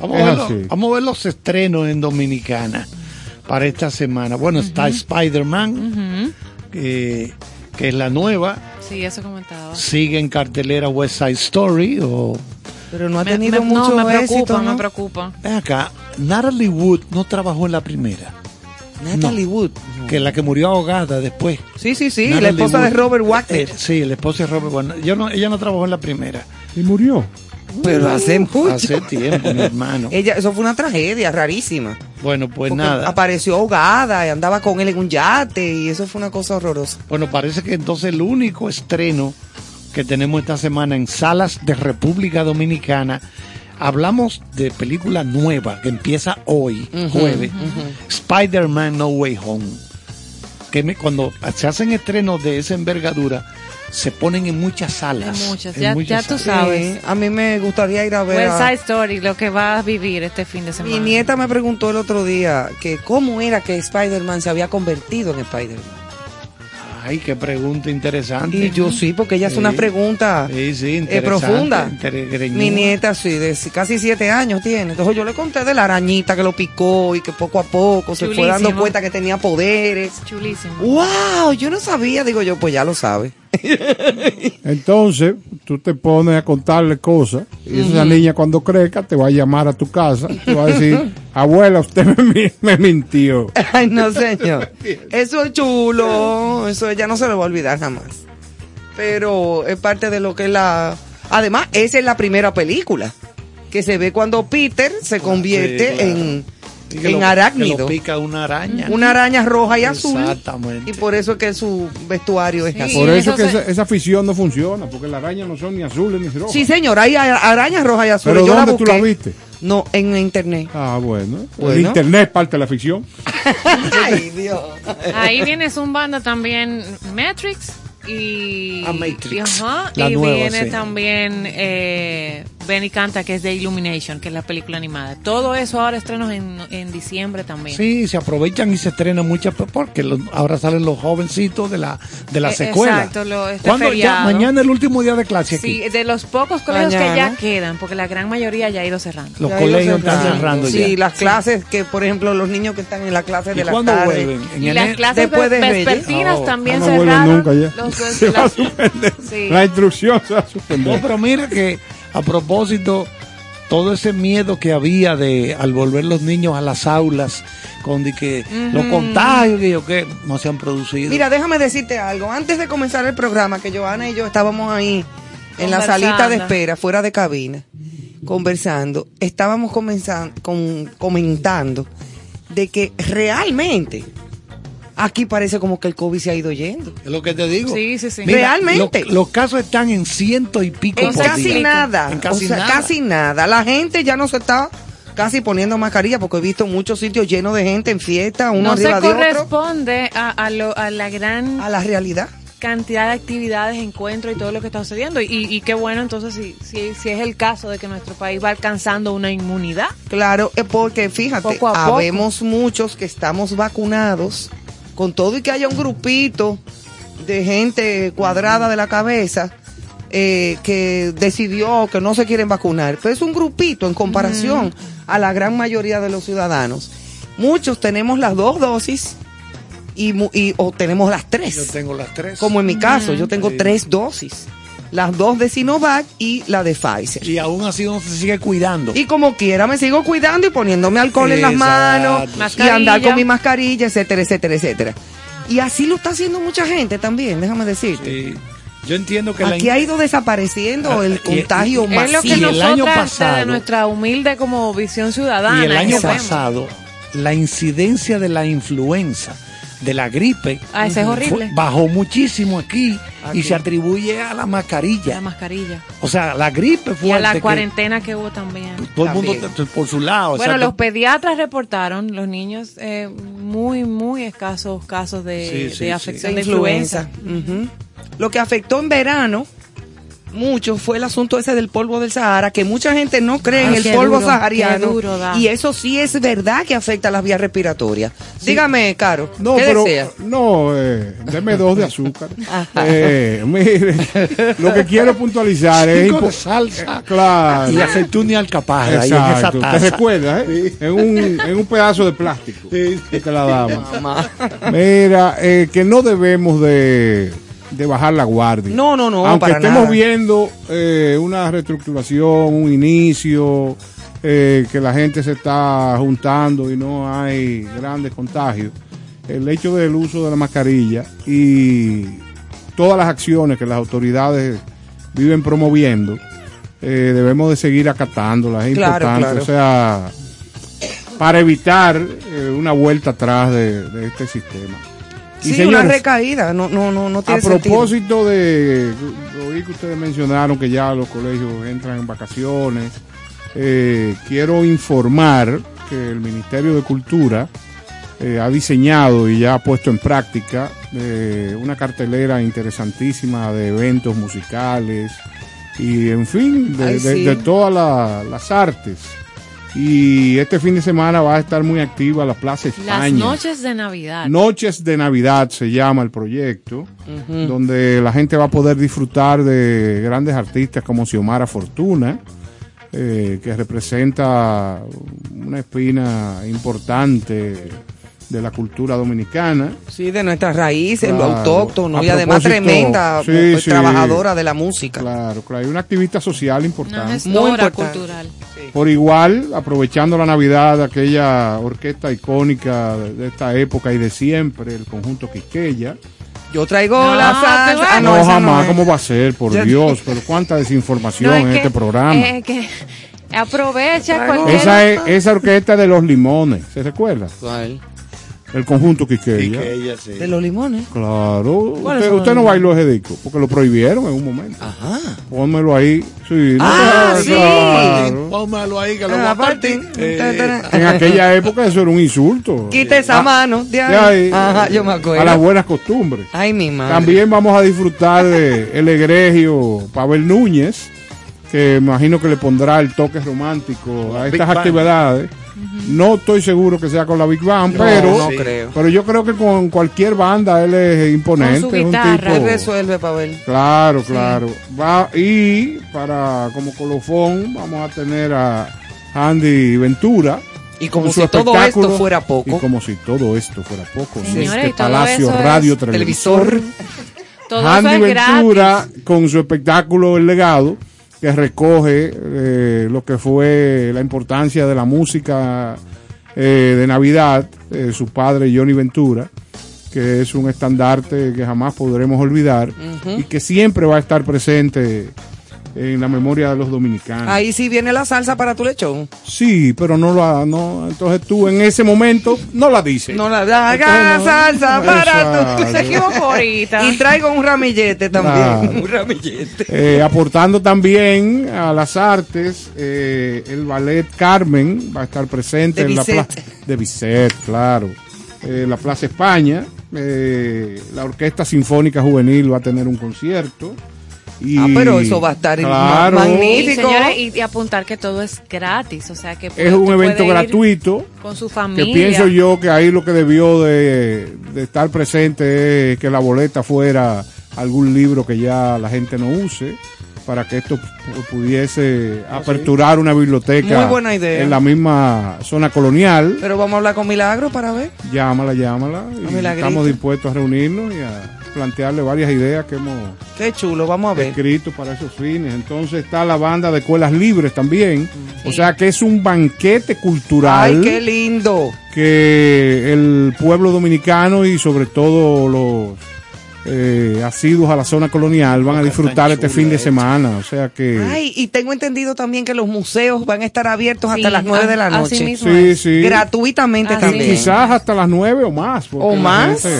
Vamos a, ver los, vamos a ver los estrenos en Dominicana para esta semana. Bueno, está Spider-Man, que, que es la nueva. Sí, eso comentaba. Sigue en cartelera West Side Story. O, Pero no ha Me- tenido me- mucho no, me preocupa, ¿no? me preocupa. acá, Natalie Wood no trabajó en la primera. Natalie Wood. Que la que murió ahogada después. Sí, sí, sí, Natalie la esposa de. Robert Wagner. Eh, sí, la esposa de Robert Wagner. Yo no, ella no trabajó en la primera. Y murió. Pero hace mucho. Hace tiempo, mi hermano. Ella, eso fue una tragedia rarísima. Bueno, pues Porque nada. Apareció ahogada y andaba con él en un yate y eso fue una cosa horrorosa. Bueno, parece que entonces el único estreno que tenemos esta semana en salas de República Dominicana, hablamos de película nueva que empieza hoy, jueves. Spider-Man No Way Home. Que me- cuando se hacen estrenos de esa envergadura, se ponen en muchas salas. En muchas, en ya- muchas ya tú salas. sabes. Sí, a mí me gustaría ir a ver. West a- Side Story, lo que va a vivir este fin de semana. Mi nieta me preguntó el otro día que cómo era que Spider-Man se había convertido en Spider-Man. Ay, qué pregunta interesante. Y yo sí, porque ella hace Sí. una pregunta Sí, sí, eh, profunda. Mi nieta, sí, de si- casi siete años tiene. Entonces yo le conté de la arañita que lo picó y que poco a poco se fue dando cuenta que tenía poderes. Chulísimo. ¡Wow! Yo no sabía. Digo yo, pues ya lo sabe. Entonces, tú te pones a contarle cosas y esa niña cuando crezca te va a llamar a tu casa y te va a decir, abuela, usted me, mi- me mintió. Ay, no, señor. Eso es chulo. Eso ella no se lo va a olvidar jamás. Pero es parte de lo que es la. Además, esa es la primera película que se ve cuando Peter se convierte Sí, claro. en, Que en lo- que arácnido. lo pica una araña. Una araña roja y azul. Exactamente. Y por eso es que su vestuario es así. Por eso que esa, esa afición no funciona, porque las arañas no son ni azules ni rojas. Sí, señor, hay a- arañas rojas y azules. ¿Pero Yo la dónde tú la busqué. viste? No, en internet. Ah, bueno. Bueno. El internet es parte de la ficción. Ay, Dios. Ahí viene zumbando también Matrix y, Ah, Matrix. y, ajá, La y nueva, viene sí. también eh, Benny Canta que es de Illumination que es la película animada todo eso ahora estrenos en, en diciembre también Sí, se aprovechan y se estrenan muchas pe- porque los- ahora salen los jovencitos de la de la Eh, secuela. exacto, lo- este ¿Cuándo? Ya, mañana el último día de clase aquí. Sí, de los pocos colegios que ya quedan porque la gran mayoría ya ha ido cerrando Los Ya colegios están cerrando. Sí, ya. las clases que, por ejemplo, los niños que están en la clase ¿Y de la cuándo tarde. vuelven? En y las clases Después de vespertinas Oh, también no vuelven cerraron nunca ya. Los- Se va a las- suspender. Sí. La instrucción se va a suspender. No, pero mira que a propósito, todo ese miedo que había de al volver los niños a las aulas, con de que los contagios que yo que no se han producido. Mira, déjame decirte algo. Antes de comenzar el programa, que Joana y yo estábamos ahí en la salita de espera, fuera de cabina. conversando, estábamos comenzan- con- comentando de que realmente aquí parece como que el COVID se ha ido yendo. Es lo que te digo. Sí, sí, sí. Mira, Realmente. lo- los casos están en ciento y pico En por casi día. nada. En casi o sea, nada. casi nada. La gente ya no se está casi poniendo mascarilla porque he visto muchos sitios llenos de gente en fiesta, uno no se arriba de otro. corresponde a, a lo- a la gran a la realidad cantidad de actividades, encuentros y todo lo que está sucediendo. Y, y qué bueno entonces si, si, si es el caso de que nuestro país va alcanzando una inmunidad. Claro, porque fíjate, Poco a poco. habemos muchos que estamos vacunados, con todo y que haya un grupito de gente cuadrada de la cabeza eh, que decidió que no se quieren vacunar, pero es un grupito en comparación a la gran mayoría de los ciudadanos. Muchos tenemos las dos dosis y, o tenemos las tres. Yo tengo las tres. Como en mi caso, yo tengo Sí. tres dosis. Las dos de Sinovac y la de Pfizer. Y aún así uno se sigue cuidando. Y como quiera me sigo cuidando y poniéndome alcohol en las manos y andar con mi mascarilla, etcétera, etcétera, etcétera. Y así lo está haciendo mucha gente también, déjame decirte. Sí. Yo entiendo que la Aquí ha ido desapareciendo Ah, el y- contagio y- Es lo que Y masivo. el año nosotras pasado- desde nuestra humilde como visión ciudadana. Y el año vemos. pasado, la incidencia de la influenza, de la gripe, Ah, ese es fue- horrible. bajó muchísimo aquí, Aquí. y se atribuye a la La mascarilla. mascarilla. O sea, la gripe Y a la cuarentena que hubo también. todo el mundo por su lado. Bueno, los pediatras reportaron, los niños, eh, muy, muy escasos casos de, Sí, sí, de afección de de influenza. Lo que afectó en verano mucho fue el asunto ese del polvo del Sahara, que mucha gente no cree en el polvo duro, sahariano. y eso sí es verdad que afecta las vías respiratorias. Dígame, Caro, No, ¿qué pero desea? no, eh, deme dos de azúcar. Eh, mire, lo que quiero puntualizar es impo- salsa eh, claro. y aceituna y alcaparra ahí en esa Exacto. ¿Te recuerdas, eh? En, un, en un pedazo de plástico Sí, que te la damos. Mamá. Mira, eh, que no debemos de, de bajar la guardia. No, no, no, Aunque para estemos nada. viendo eh, una reestructuración, un inicio, eh, que la gente se está juntando y no hay grandes contagios, el hecho del uso de la mascarilla y todas las acciones que las autoridades viven promoviendo, eh, debemos de seguir acatándolas. Es Claro, importante, claro. o sea, para evitar eh, una vuelta atrás de, de este sistema. Y, Sí, una señores, recaída, no, no, no, no tiene a sentido. propósito de, oí que ustedes mencionaron que ya los colegios entran en vacaciones, eh, quiero informar que el Ministerio de Cultura eh, ha diseñado y ya ha puesto en práctica eh, una cartelera interesantísima de eventos musicales y en fin, de, Ay, de- todas la- las artes. Y este fin de semana va a estar muy activa la Plaza España. Las noches de Navidad. Noches de Navidad se llama el proyecto, donde la gente va a poder disfrutar de grandes artistas como Xiomara Fortuna, eh, que representa una espina importante de la cultura dominicana. Sí, de nuestras raíces, lo Claro. autóctono A y además tremenda sí, pues, sí. trabajadora de la música. Claro, claro, hay una activista social Una importante. gestora importante. cultural. Por igual, aprovechando la Navidad, aquella orquesta icónica de, esta época y de siempre, el conjunto Quisqueya. Yo traigo No, la salsa. Ah, No, no, jamás, es. ¿cómo va a ser? Por Dios, pero cuánta desinformación No, es en que- este programa. es que aprovecha cualquier... esa es esa orquesta de los limones, ¿se recuerda? ¿Cuál? El conjunto Quisqueya. Y que ella sí. De los limones. Claro. ¿Cuáles Usted, usted los no bailó ese disco, porque lo prohibieron en un momento. Ajá. Pónmelo ahí. Sí, Ah, no, sí. claro. Póngalo ahí que lo voy Ah, a. Eh, En aquella época eso era un insulto. Quita esa Ah, mano de ahí. de ahí. Ajá, yo me A las buenas costumbres. Ay, mi madre. También vamos a disfrutar de el egregio Pavel Núñez, que imagino que le pondrá el toque romántico a Big estas Band. actividades. No estoy seguro que sea con la Big Band, No, pero, no Sí. creo. pero yo creo que con cualquier banda él es imponente. Con su es un guitarra. tipo- Él resuelve, Pavel. Claro, claro. Va, y para como colofón vamos a tener a Andy Ventura. Y como si todo espectáculo. esto fuera Y poco. como si todo esto fuera poco. en este y todo Palacio eso es Radio Televisor. Televisor. Todo eso Andy es Ventura gratis. con su espectáculo El Legado, que recoge eh, lo que fue la importancia de la música eh, de Navidad, eh, su padre Johnny Ventura, que es un estandarte que jamás podremos olvidar y que siempre va a estar presente en la memoria de los dominicanos. Ahí sí viene la salsa para tu lechón. Sí, pero no lo ha- no, entonces tú en ese momento no la dices. No la haga Entonces, no- salsa para tu. Se equivocó ahorita. Y traigo un ramillete también. Claro. Un ramillete. Eh, aportando también a las artes, eh, el ballet Carmen va a estar presente De en la plaza de Bizet, claro. Eh, la Plaza España, eh, la Orquesta Sinfónica Juvenil va a tener un concierto. Y, Ah, pero eso va a estar claro, ma- Y, magnífico. señores, y, y apuntar que todo es gratis, o sea que Es un evento gratuito. con su Que familia. pienso yo que ahí lo que debió de, de estar presente es que la boleta fuera algún libro que ya la gente no use para que esto pu- pudiese aperturar una biblioteca Muy buena idea. en la misma zona colonial. Pero vamos a hablar con Milagro para ver. Llámala, llámala. y Milagrito. estamos dispuestos a reunirnos y a plantearle varias ideas que hemos Qué chulo, vamos a ver. escrito para esos fines. Entonces está la banda de escuelas libres también. O sea que es un banquete cultural Ay, qué lindo. que el pueblo dominicano y sobre todo los eh, asiduos a la zona colonial van a disfrutar este fin de semana. O sea que... Ay, y tengo entendido también que los museos van a estar abiertos Sí, hasta las 9 de la a- así noche. mismo Sí, es. sí. Gratuitamente Así también. Quizás hasta las 9 o más. ¿O más? gente-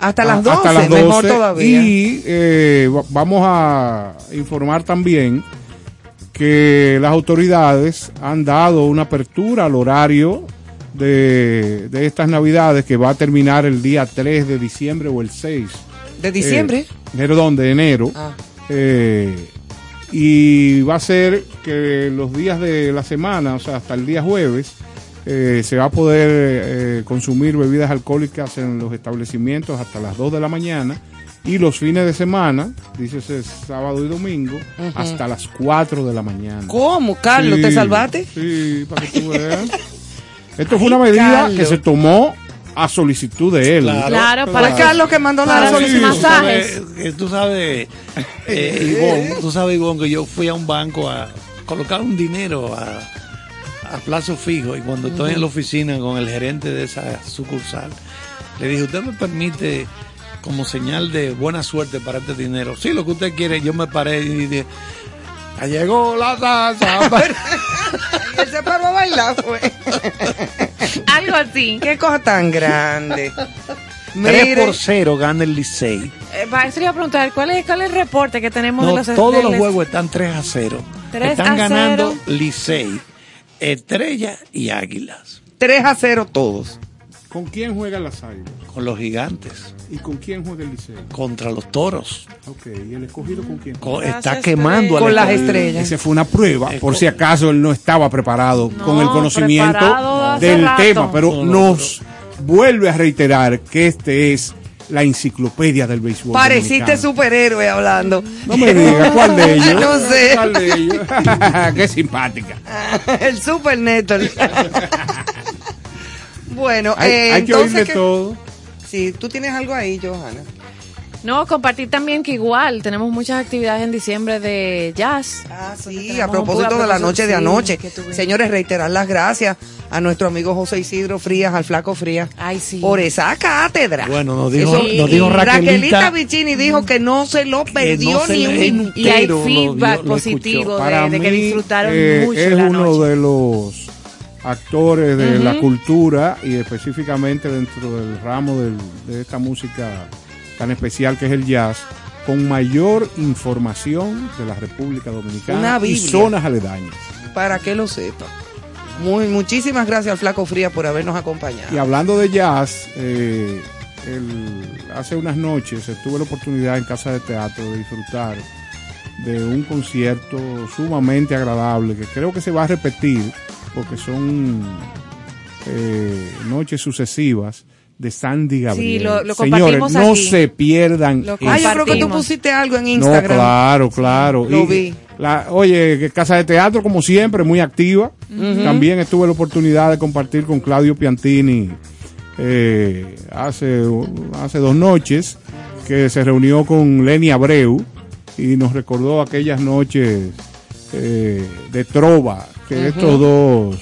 Hasta las Ah, 12, hasta las mejor 12, todavía. Y eh, va- vamos a informar también que las autoridades han dado una apertura al horario de, de estas navidades que va a terminar el día 3 de diciembre o el 6. ¿De diciembre? Eh, perdón, de enero. Ah. Eh, y va a ser que los días de la semana, o sea, hasta el día jueves, eh, se va a poder eh, consumir bebidas alcohólicas en los establecimientos hasta las 2 de la mañana y los fines de semana, dice ese sábado y domingo, hasta las 4 de la mañana. ¿Cómo, Carlos? Sí, ¿Te salvaste? Sí, para que tú veas. Esto fue una medida Carlos. que se tomó a solicitud de él. Claro. Claro, para Carlos que mandó la los solicitud. masajes. Tú sabes, eh, tú sabes, eh, Ivonne, tú sabes, Ivonne, que yo fui a un banco a colocar un dinero a, a plazo fijo y cuando estoy en la oficina con el gerente de esa sucursal, le dije, ¿usted me permite como señal de buena suerte para este dinero? Sí, lo que usted quiere. Yo me paré y dije, "Ya llegó la taza. Él se paró a bailar, fue. Algo así. Qué cosa tan grande. 3 Mire, por 0 gana el Licey. Eh, maestro, iba a preguntar, ¿cuál es, ¿cuál es el reporte que tenemos No, de los todos los juegos están 3 a 0. 3 están a ganando 0. Licey, Estrella y Águilas. 3 a 0 todos. ¿Con quién juega las águilas? Con los gigantes. ¿Y con quién juega el Liceo? Contra los toros. Ok, ¿y el escogido con quién? Co- Las está estrellas. quemando al Con las estrellas. Esa fue una prueba, por si acaso él no estaba preparado No, con el conocimiento del rato. tema, pero No, no, nos vuelve a reiterar que este es la enciclopedia del béisbol. Pareciste dominicano. superhéroe hablando. No me digas, ¿cuál de ellos? No sé. ¿Cuál de ellos? Qué simpática. El super Neto. bueno, Hay, eh, hay que entonces oírle que- todo. Sí, tú tienes algo ahí, Johanna. No, compartir también que igual tenemos muchas actividades en diciembre de jazz. Ah, sí, a propósito de la noche de anoche. Señores, reiterar las gracias a nuestro amigo José Isidro Frías, al Flaco Frías, Ay, sí. por esa cátedra. Bueno, nos dijo, Eso- nos dijo Raquelita Raquelita. Vicini dijo que no se lo perdió no se ni un minuto. Y hay lo feedback lo positivo de, que mí, disfrutaron eh, mucho es la uno noche. de los actores de la cultura y específicamente dentro del ramo del- de esta música tan especial que es el jazz, con mayor información de la República Dominicana y zonas aledañas. Para que lo sepa. Muy, muchísimas gracias al Flaco Frías por habernos acompañado. Y hablando de jazz, eh, el- hace unas noches tuve la oportunidad en Casa de Teatro de disfrutar de un concierto sumamente agradable que creo que se va a repetir porque son eh, noches sucesivas de Sandy Gabriel. lo- lo Señores, no aquí. se pierdan. Ah, yo creo que tú pusiste algo en No, Instagram. claro, claro. lo Y vi. la- oye, que Casa de Teatro, como siempre, muy activa. También tuve la oportunidad de compartir con Claudio Piantini eh, hace, hace dos noches, que se reunió con Lenny Abreu y nos recordó aquellas noches eh, de trova que estos dos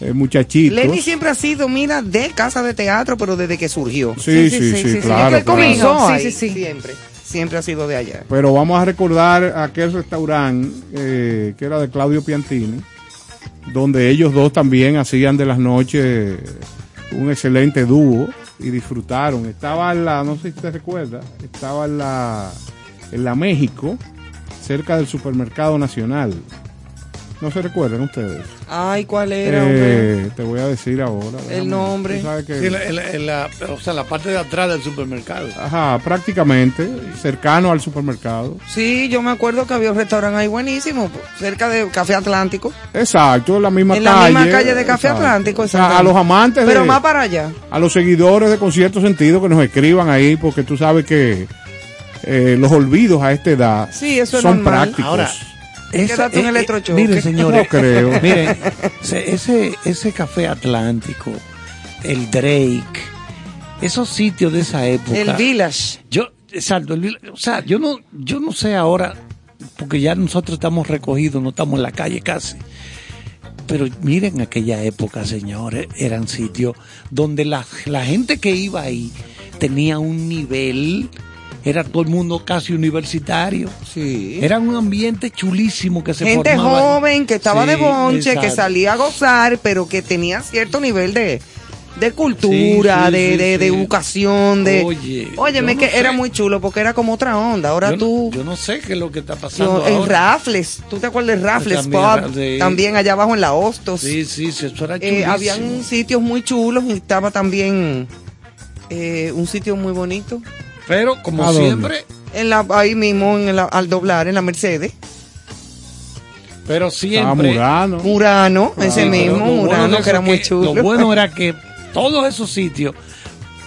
eh, muchachitos. Lenny siempre ha sido, mira, de casa de teatro, pero desde que surgió. Sí, sí, sí, sí, sí, claro. él comenzó Sí, ahí, sí, sí. siempre. siempre ha sido de allá. Pero vamos a recordar aquel restaurante eh, que era de Claudio Piantini, donde ellos dos también hacían de las noches un excelente dúo y disfrutaron. Estaba en la, no sé si te recuerda, estaba en la, en la México, cerca del supermercado nacional. ¿No se recuerdan ustedes? Ay, ¿cuál era? Eh, te voy a decir ahora. El nombre. Que- Sí, en la- en la- en la- o sea, la parte de atrás del supermercado. Ajá, prácticamente, cercano al supermercado. Sí, yo me acuerdo que había un restaurante ahí buenísimo, cerca de Café Atlántico. Exacto, en la misma En calle. la misma calle de Café Exacto. Atlántico, O sea, a los amantes Pero de- más para allá. a los seguidores de Concierto Sentido que nos escriban ahí, porque tú sabes que eh, los olvidos a esta edad Sí, eso es son normal. prácticos. Ahora, Quédate un electrochoque. Miren, señores, No creo. miren, se- ese, ese café atlántico, el Drake, esos sitios de esa época. El Village. Yo, exacto, el o sea, yo no, yo no sé ahora, porque ya nosotros estamos recogidos, no estamos en la calle casi. Pero miren aquella época, señores, eran sitios donde la, la gente que iba ahí tenía un nivel, era todo el mundo casi universitario. Sí. Era un ambiente chulísimo que se Gente formaba joven que estaba de bonche, que salía a gozar, pero que tenía cierto nivel de, de cultura, Sí, sí, de, de, educación, de... Oye, Óyeme, yo que no era muy chulo porque era como otra onda. Ahora yo, tú... no, yo no sé qué es lo que está pasando yo- en ahora. Raffles, ¿tú te acuerdas de Raffles También, sí. También allá abajo en la Hostos. Sí, sí, sí, eso era Eh, habían sitios muy chulos y estaba también eh, un sitio muy bonito. Pero como siempre, En la, ahí mismo, en la- al doblar, en la Mercedes. pero Estaba siempre. Murano. Murano, ese Sí, pero mismo, lo Murano, que era muy chulo. Lo bueno era que todos esos sitios,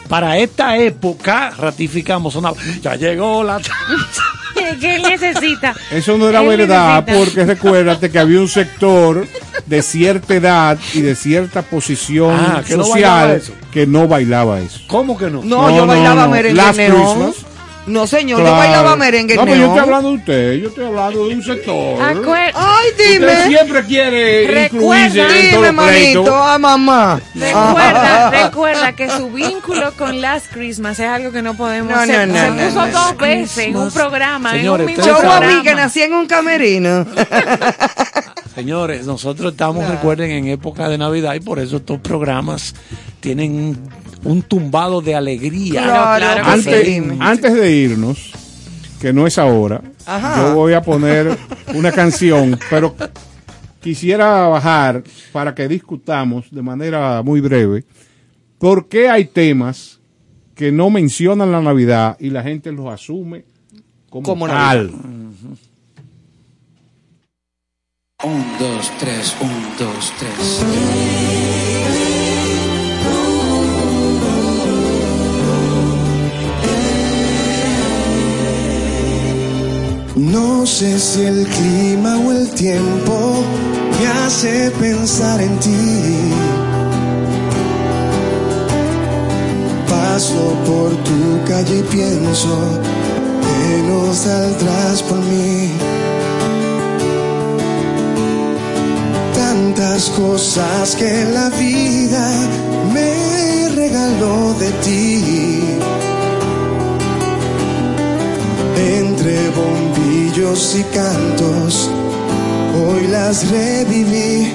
para esta época, ratificamos, sonaba, ya llegó la... ¿Qué él necesita? Eso no era Él verdad, necesita- porque recuérdate que había un sector de cierta edad y de cierta posición Ah, que no bailaba social que no bailaba eso. ¿Cómo que no? No, No, yo no, bailaba no. merengue Las neón. Christmas. No, señor, yo Claro. bailaba merengue No, pero yo neón. estoy hablando de usted, yo estoy hablando de un sector. Acuer- Ay, Usted dime. siempre quiere Recuerda- incluirse en Dime, los manito, a mamá. Recuerda, recuerda que su vínculo con Last Christmas es algo que no podemos No, se, no, no, se no, puso no. dos veces en un programa, Señores, en un mismo ustedes Yo que nací en un camerino. Señores, nosotros estamos, recuerden, en época de Navidad y por eso estos programas tienen un, tumbado de alegría. Claro, claro que Antes, sí. antes de irnos, que no es ahora, Ajá. yo voy a poner una canción, pero quisiera bajar para que discutamos de manera muy breve por qué hay temas que no mencionan la Navidad y la gente los asume como, Como tal. Un, dos, tres, un, dos, tres. No sé si el clima o el tiempo me hace pensar en ti. Paso por tu calle y pienso que no saldrás por mí. Tantas cosas que la vida me regaló de ti. Entre bombillos y cantos, hoy las reviví.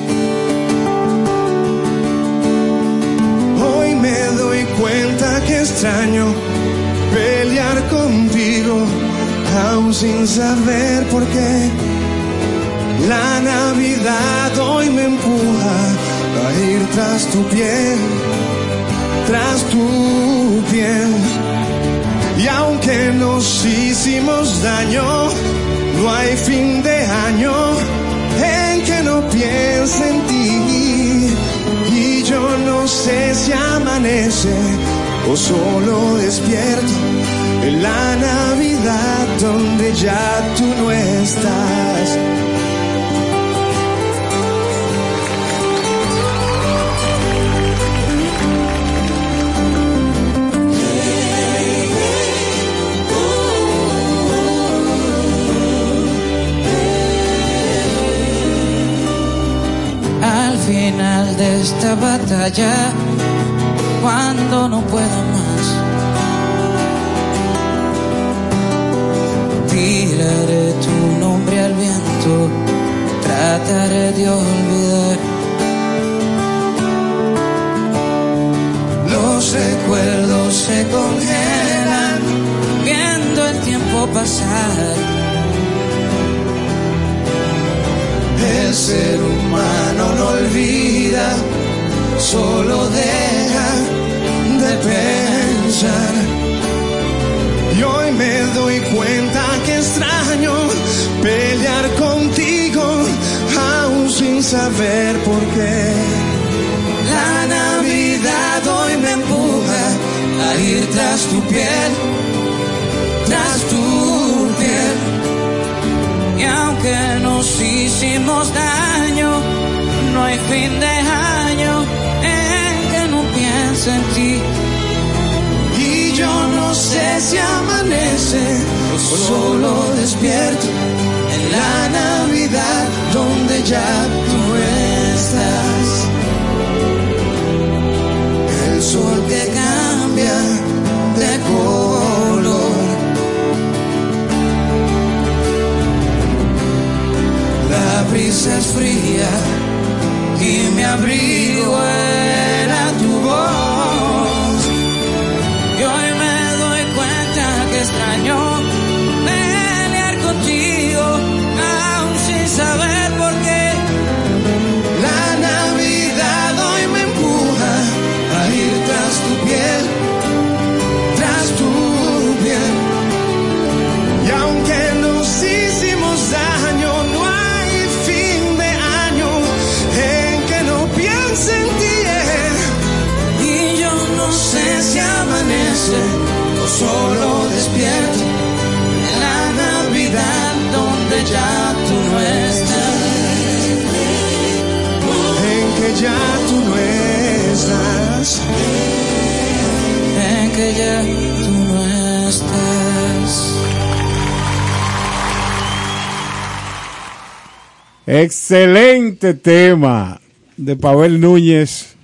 Hoy me doy cuenta que extraño pelear contigo, aún sin saber por qué. La Navidad hoy me empuja a ir tras tu piel, tras tu piel. Y aunque nos hicimos daño, no hay fin de año en que no piense en ti. Y yo no sé si amanece o solo despierto en la Navidad donde ya tú no estás. Final de esta batalla, cuando no pueda más, tiraré tu nombre al viento, trataré de olvidar. Los recuerdos se congelan viendo el tiempo pasar. El ser humano no olvida, solo deja de pensar. Y hoy me doy cuenta que extraño pelear contigo, aún sin saber por qué. La Navidad hoy me empuja a ir tras tu piel, nos hicimos daño, no hay fin de año en que no piense en ti. Y yo no sé si amanece o solo despierto en la Navidad donde ya tú estás. El sol que La brisa es fría y mi abrigo era amanece o solo despierto en la Navidad donde ya tú no estás. En que ya tú no estás. En que ya tú no estás. Excelente tema de Pavel Núñez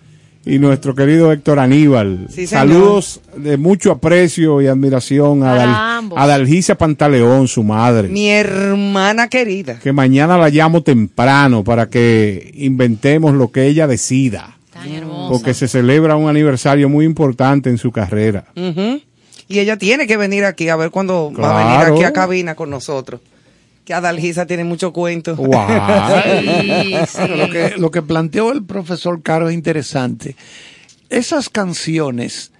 y nuestro querido Héctor Aníbal. Sí. Saludos de mucho aprecio y admiración a, Para Dal- a Dalgisa Pantaleón, su madre. Mi hermana querida. Que mañana la llamo temprano para que inventemos lo que ella decida. Porque se celebra un aniversario muy importante en su carrera. Y ella tiene que venir aquí a ver cuándo va a venir aquí a cabina con nosotros. Que Adalgisa tiene mucho cuento. lo, que, lo que planteó el profesor Caro es interesante. Esas canciones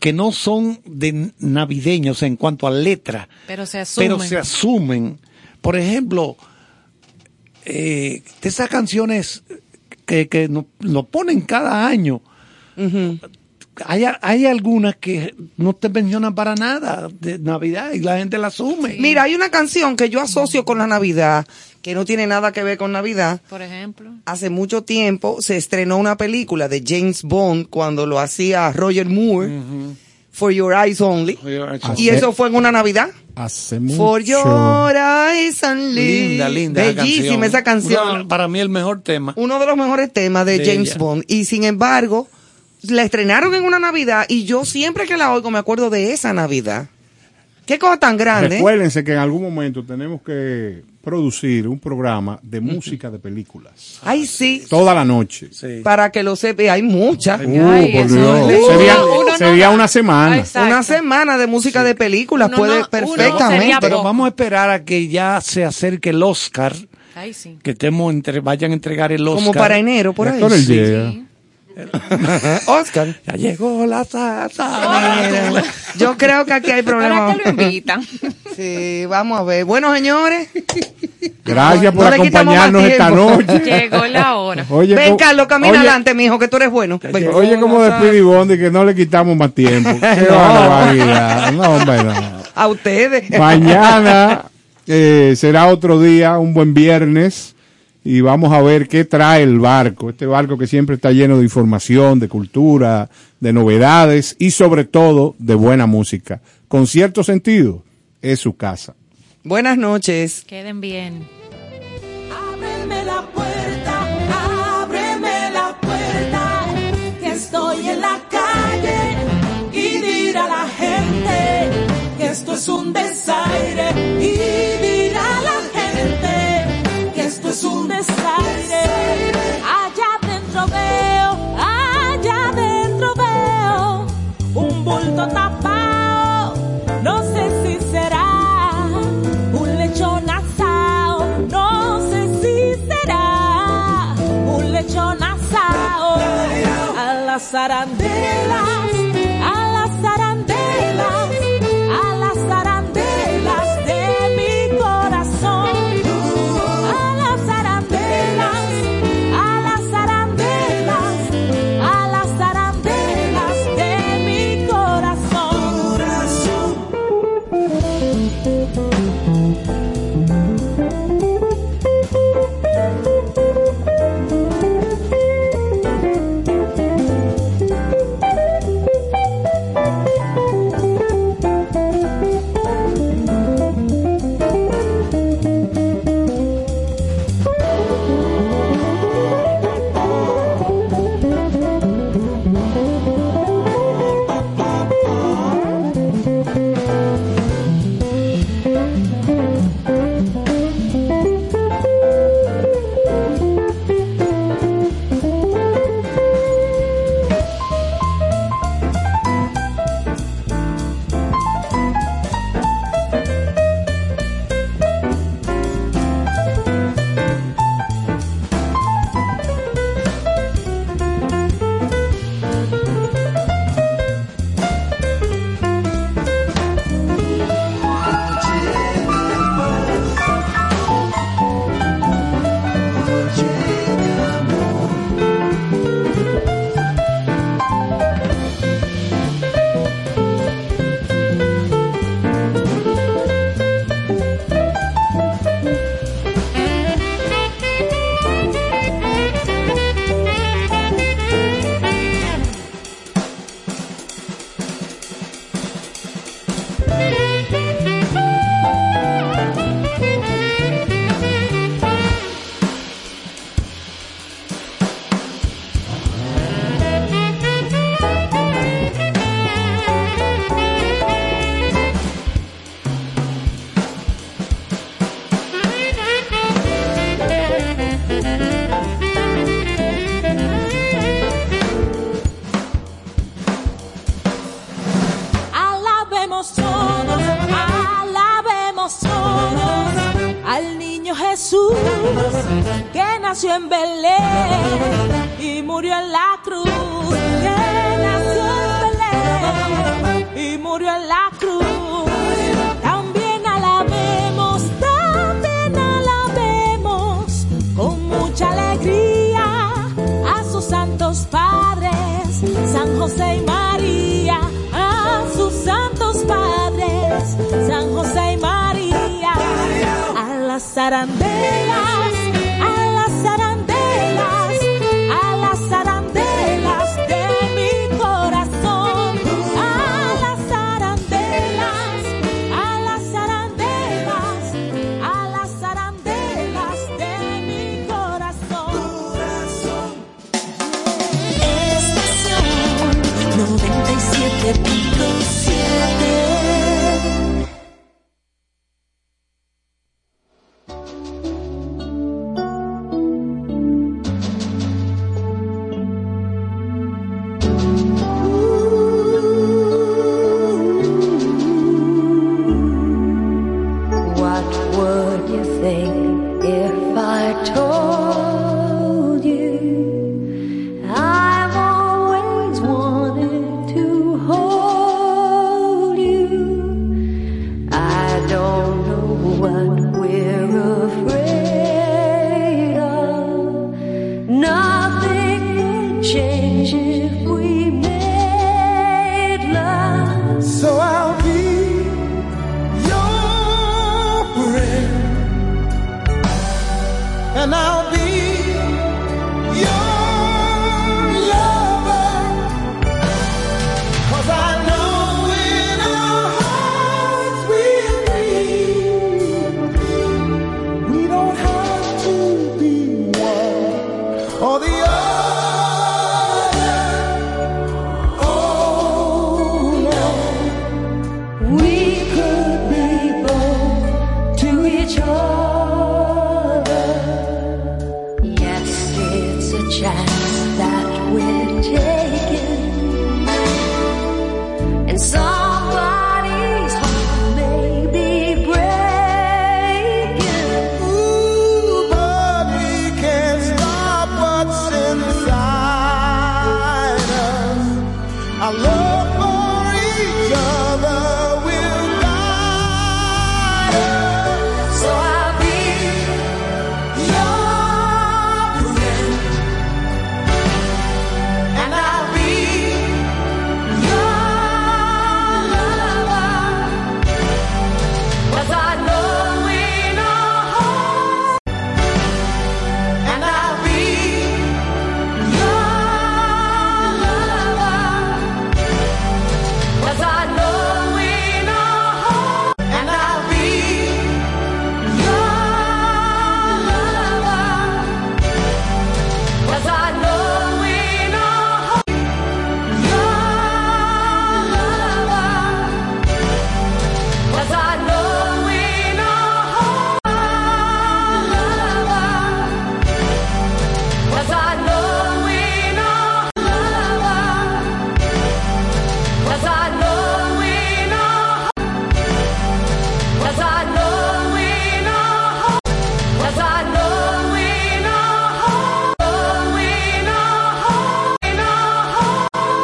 que no son de navideños en cuanto a letra, Pero se asumen. pero se asumen. Por ejemplo, eh, de esas canciones que, que no- lo ponen cada año. Hay, hay algunas que no te mencionan para nada de Navidad y la gente la asume. Mira, hay una canción que yo asocio con la Navidad, que no tiene nada que ver con Navidad. Por ejemplo. Hace mucho tiempo se estrenó una película de James Bond cuando lo hacía Roger Moore, For Your Eyes Only. Y Hace- eso fue en una Navidad. Hace mucho. For Your Eyes Only. Linda, linda. Bellísima esa canción. Uno- para mí el mejor tema. Uno de los mejores temas de, De James ella. Bond. Y sin embargo, la estrenaron en una Navidad y yo siempre que la oigo me acuerdo de esa Navidad. Qué cosa tan grande. Recuérdense que en algún momento tenemos que producir un programa de música de películas. Ay, sí. Toda la noche. Para que lo sepa, hay muchas. Uh, por Dios. Sería, sería una semana. Una semana de música de películas puede perfectamente. Pero vamos a esperar a que ya se acerque el Oscar, Ay, sí. que estemos entre, vayan a entregar el Oscar. Como para enero, por ahí. Sí. llega. Oscar. Ya llegó la salsa. Yo creo que aquí hay problemas. ¿Para qué lo invitan? Sí, vamos a ver. Bueno, señores. Gracias por No acompañarnos esta noche. Llegó la hora. Oye, Ven, Carlos, camina oye, adelante, mijo, que tú eres bueno. Ven. Oye, como de Speedy Bond, que no le quitamos más tiempo. Qué No. barbaridad. No, hombre, no. A ustedes. Mañana eh, será otro día, un buen viernes, y vamos a ver qué trae el barco. Este barco que siempre está lleno de información, de cultura, de novedades y sobre todo de buena música. Con cierto sentido, es su casa. Buenas noches. Queden bien. Ábreme la puerta, ábreme la puerta, que estoy en la calle y dirá la gente que esto es un desaire zarandela. Jesús que nació en Belén y murió en la cruz. Que nació en Belén y murió en la cruz. También alabemos, también alabemos con mucha alegría a sus santos padres, San José y María. zarandelas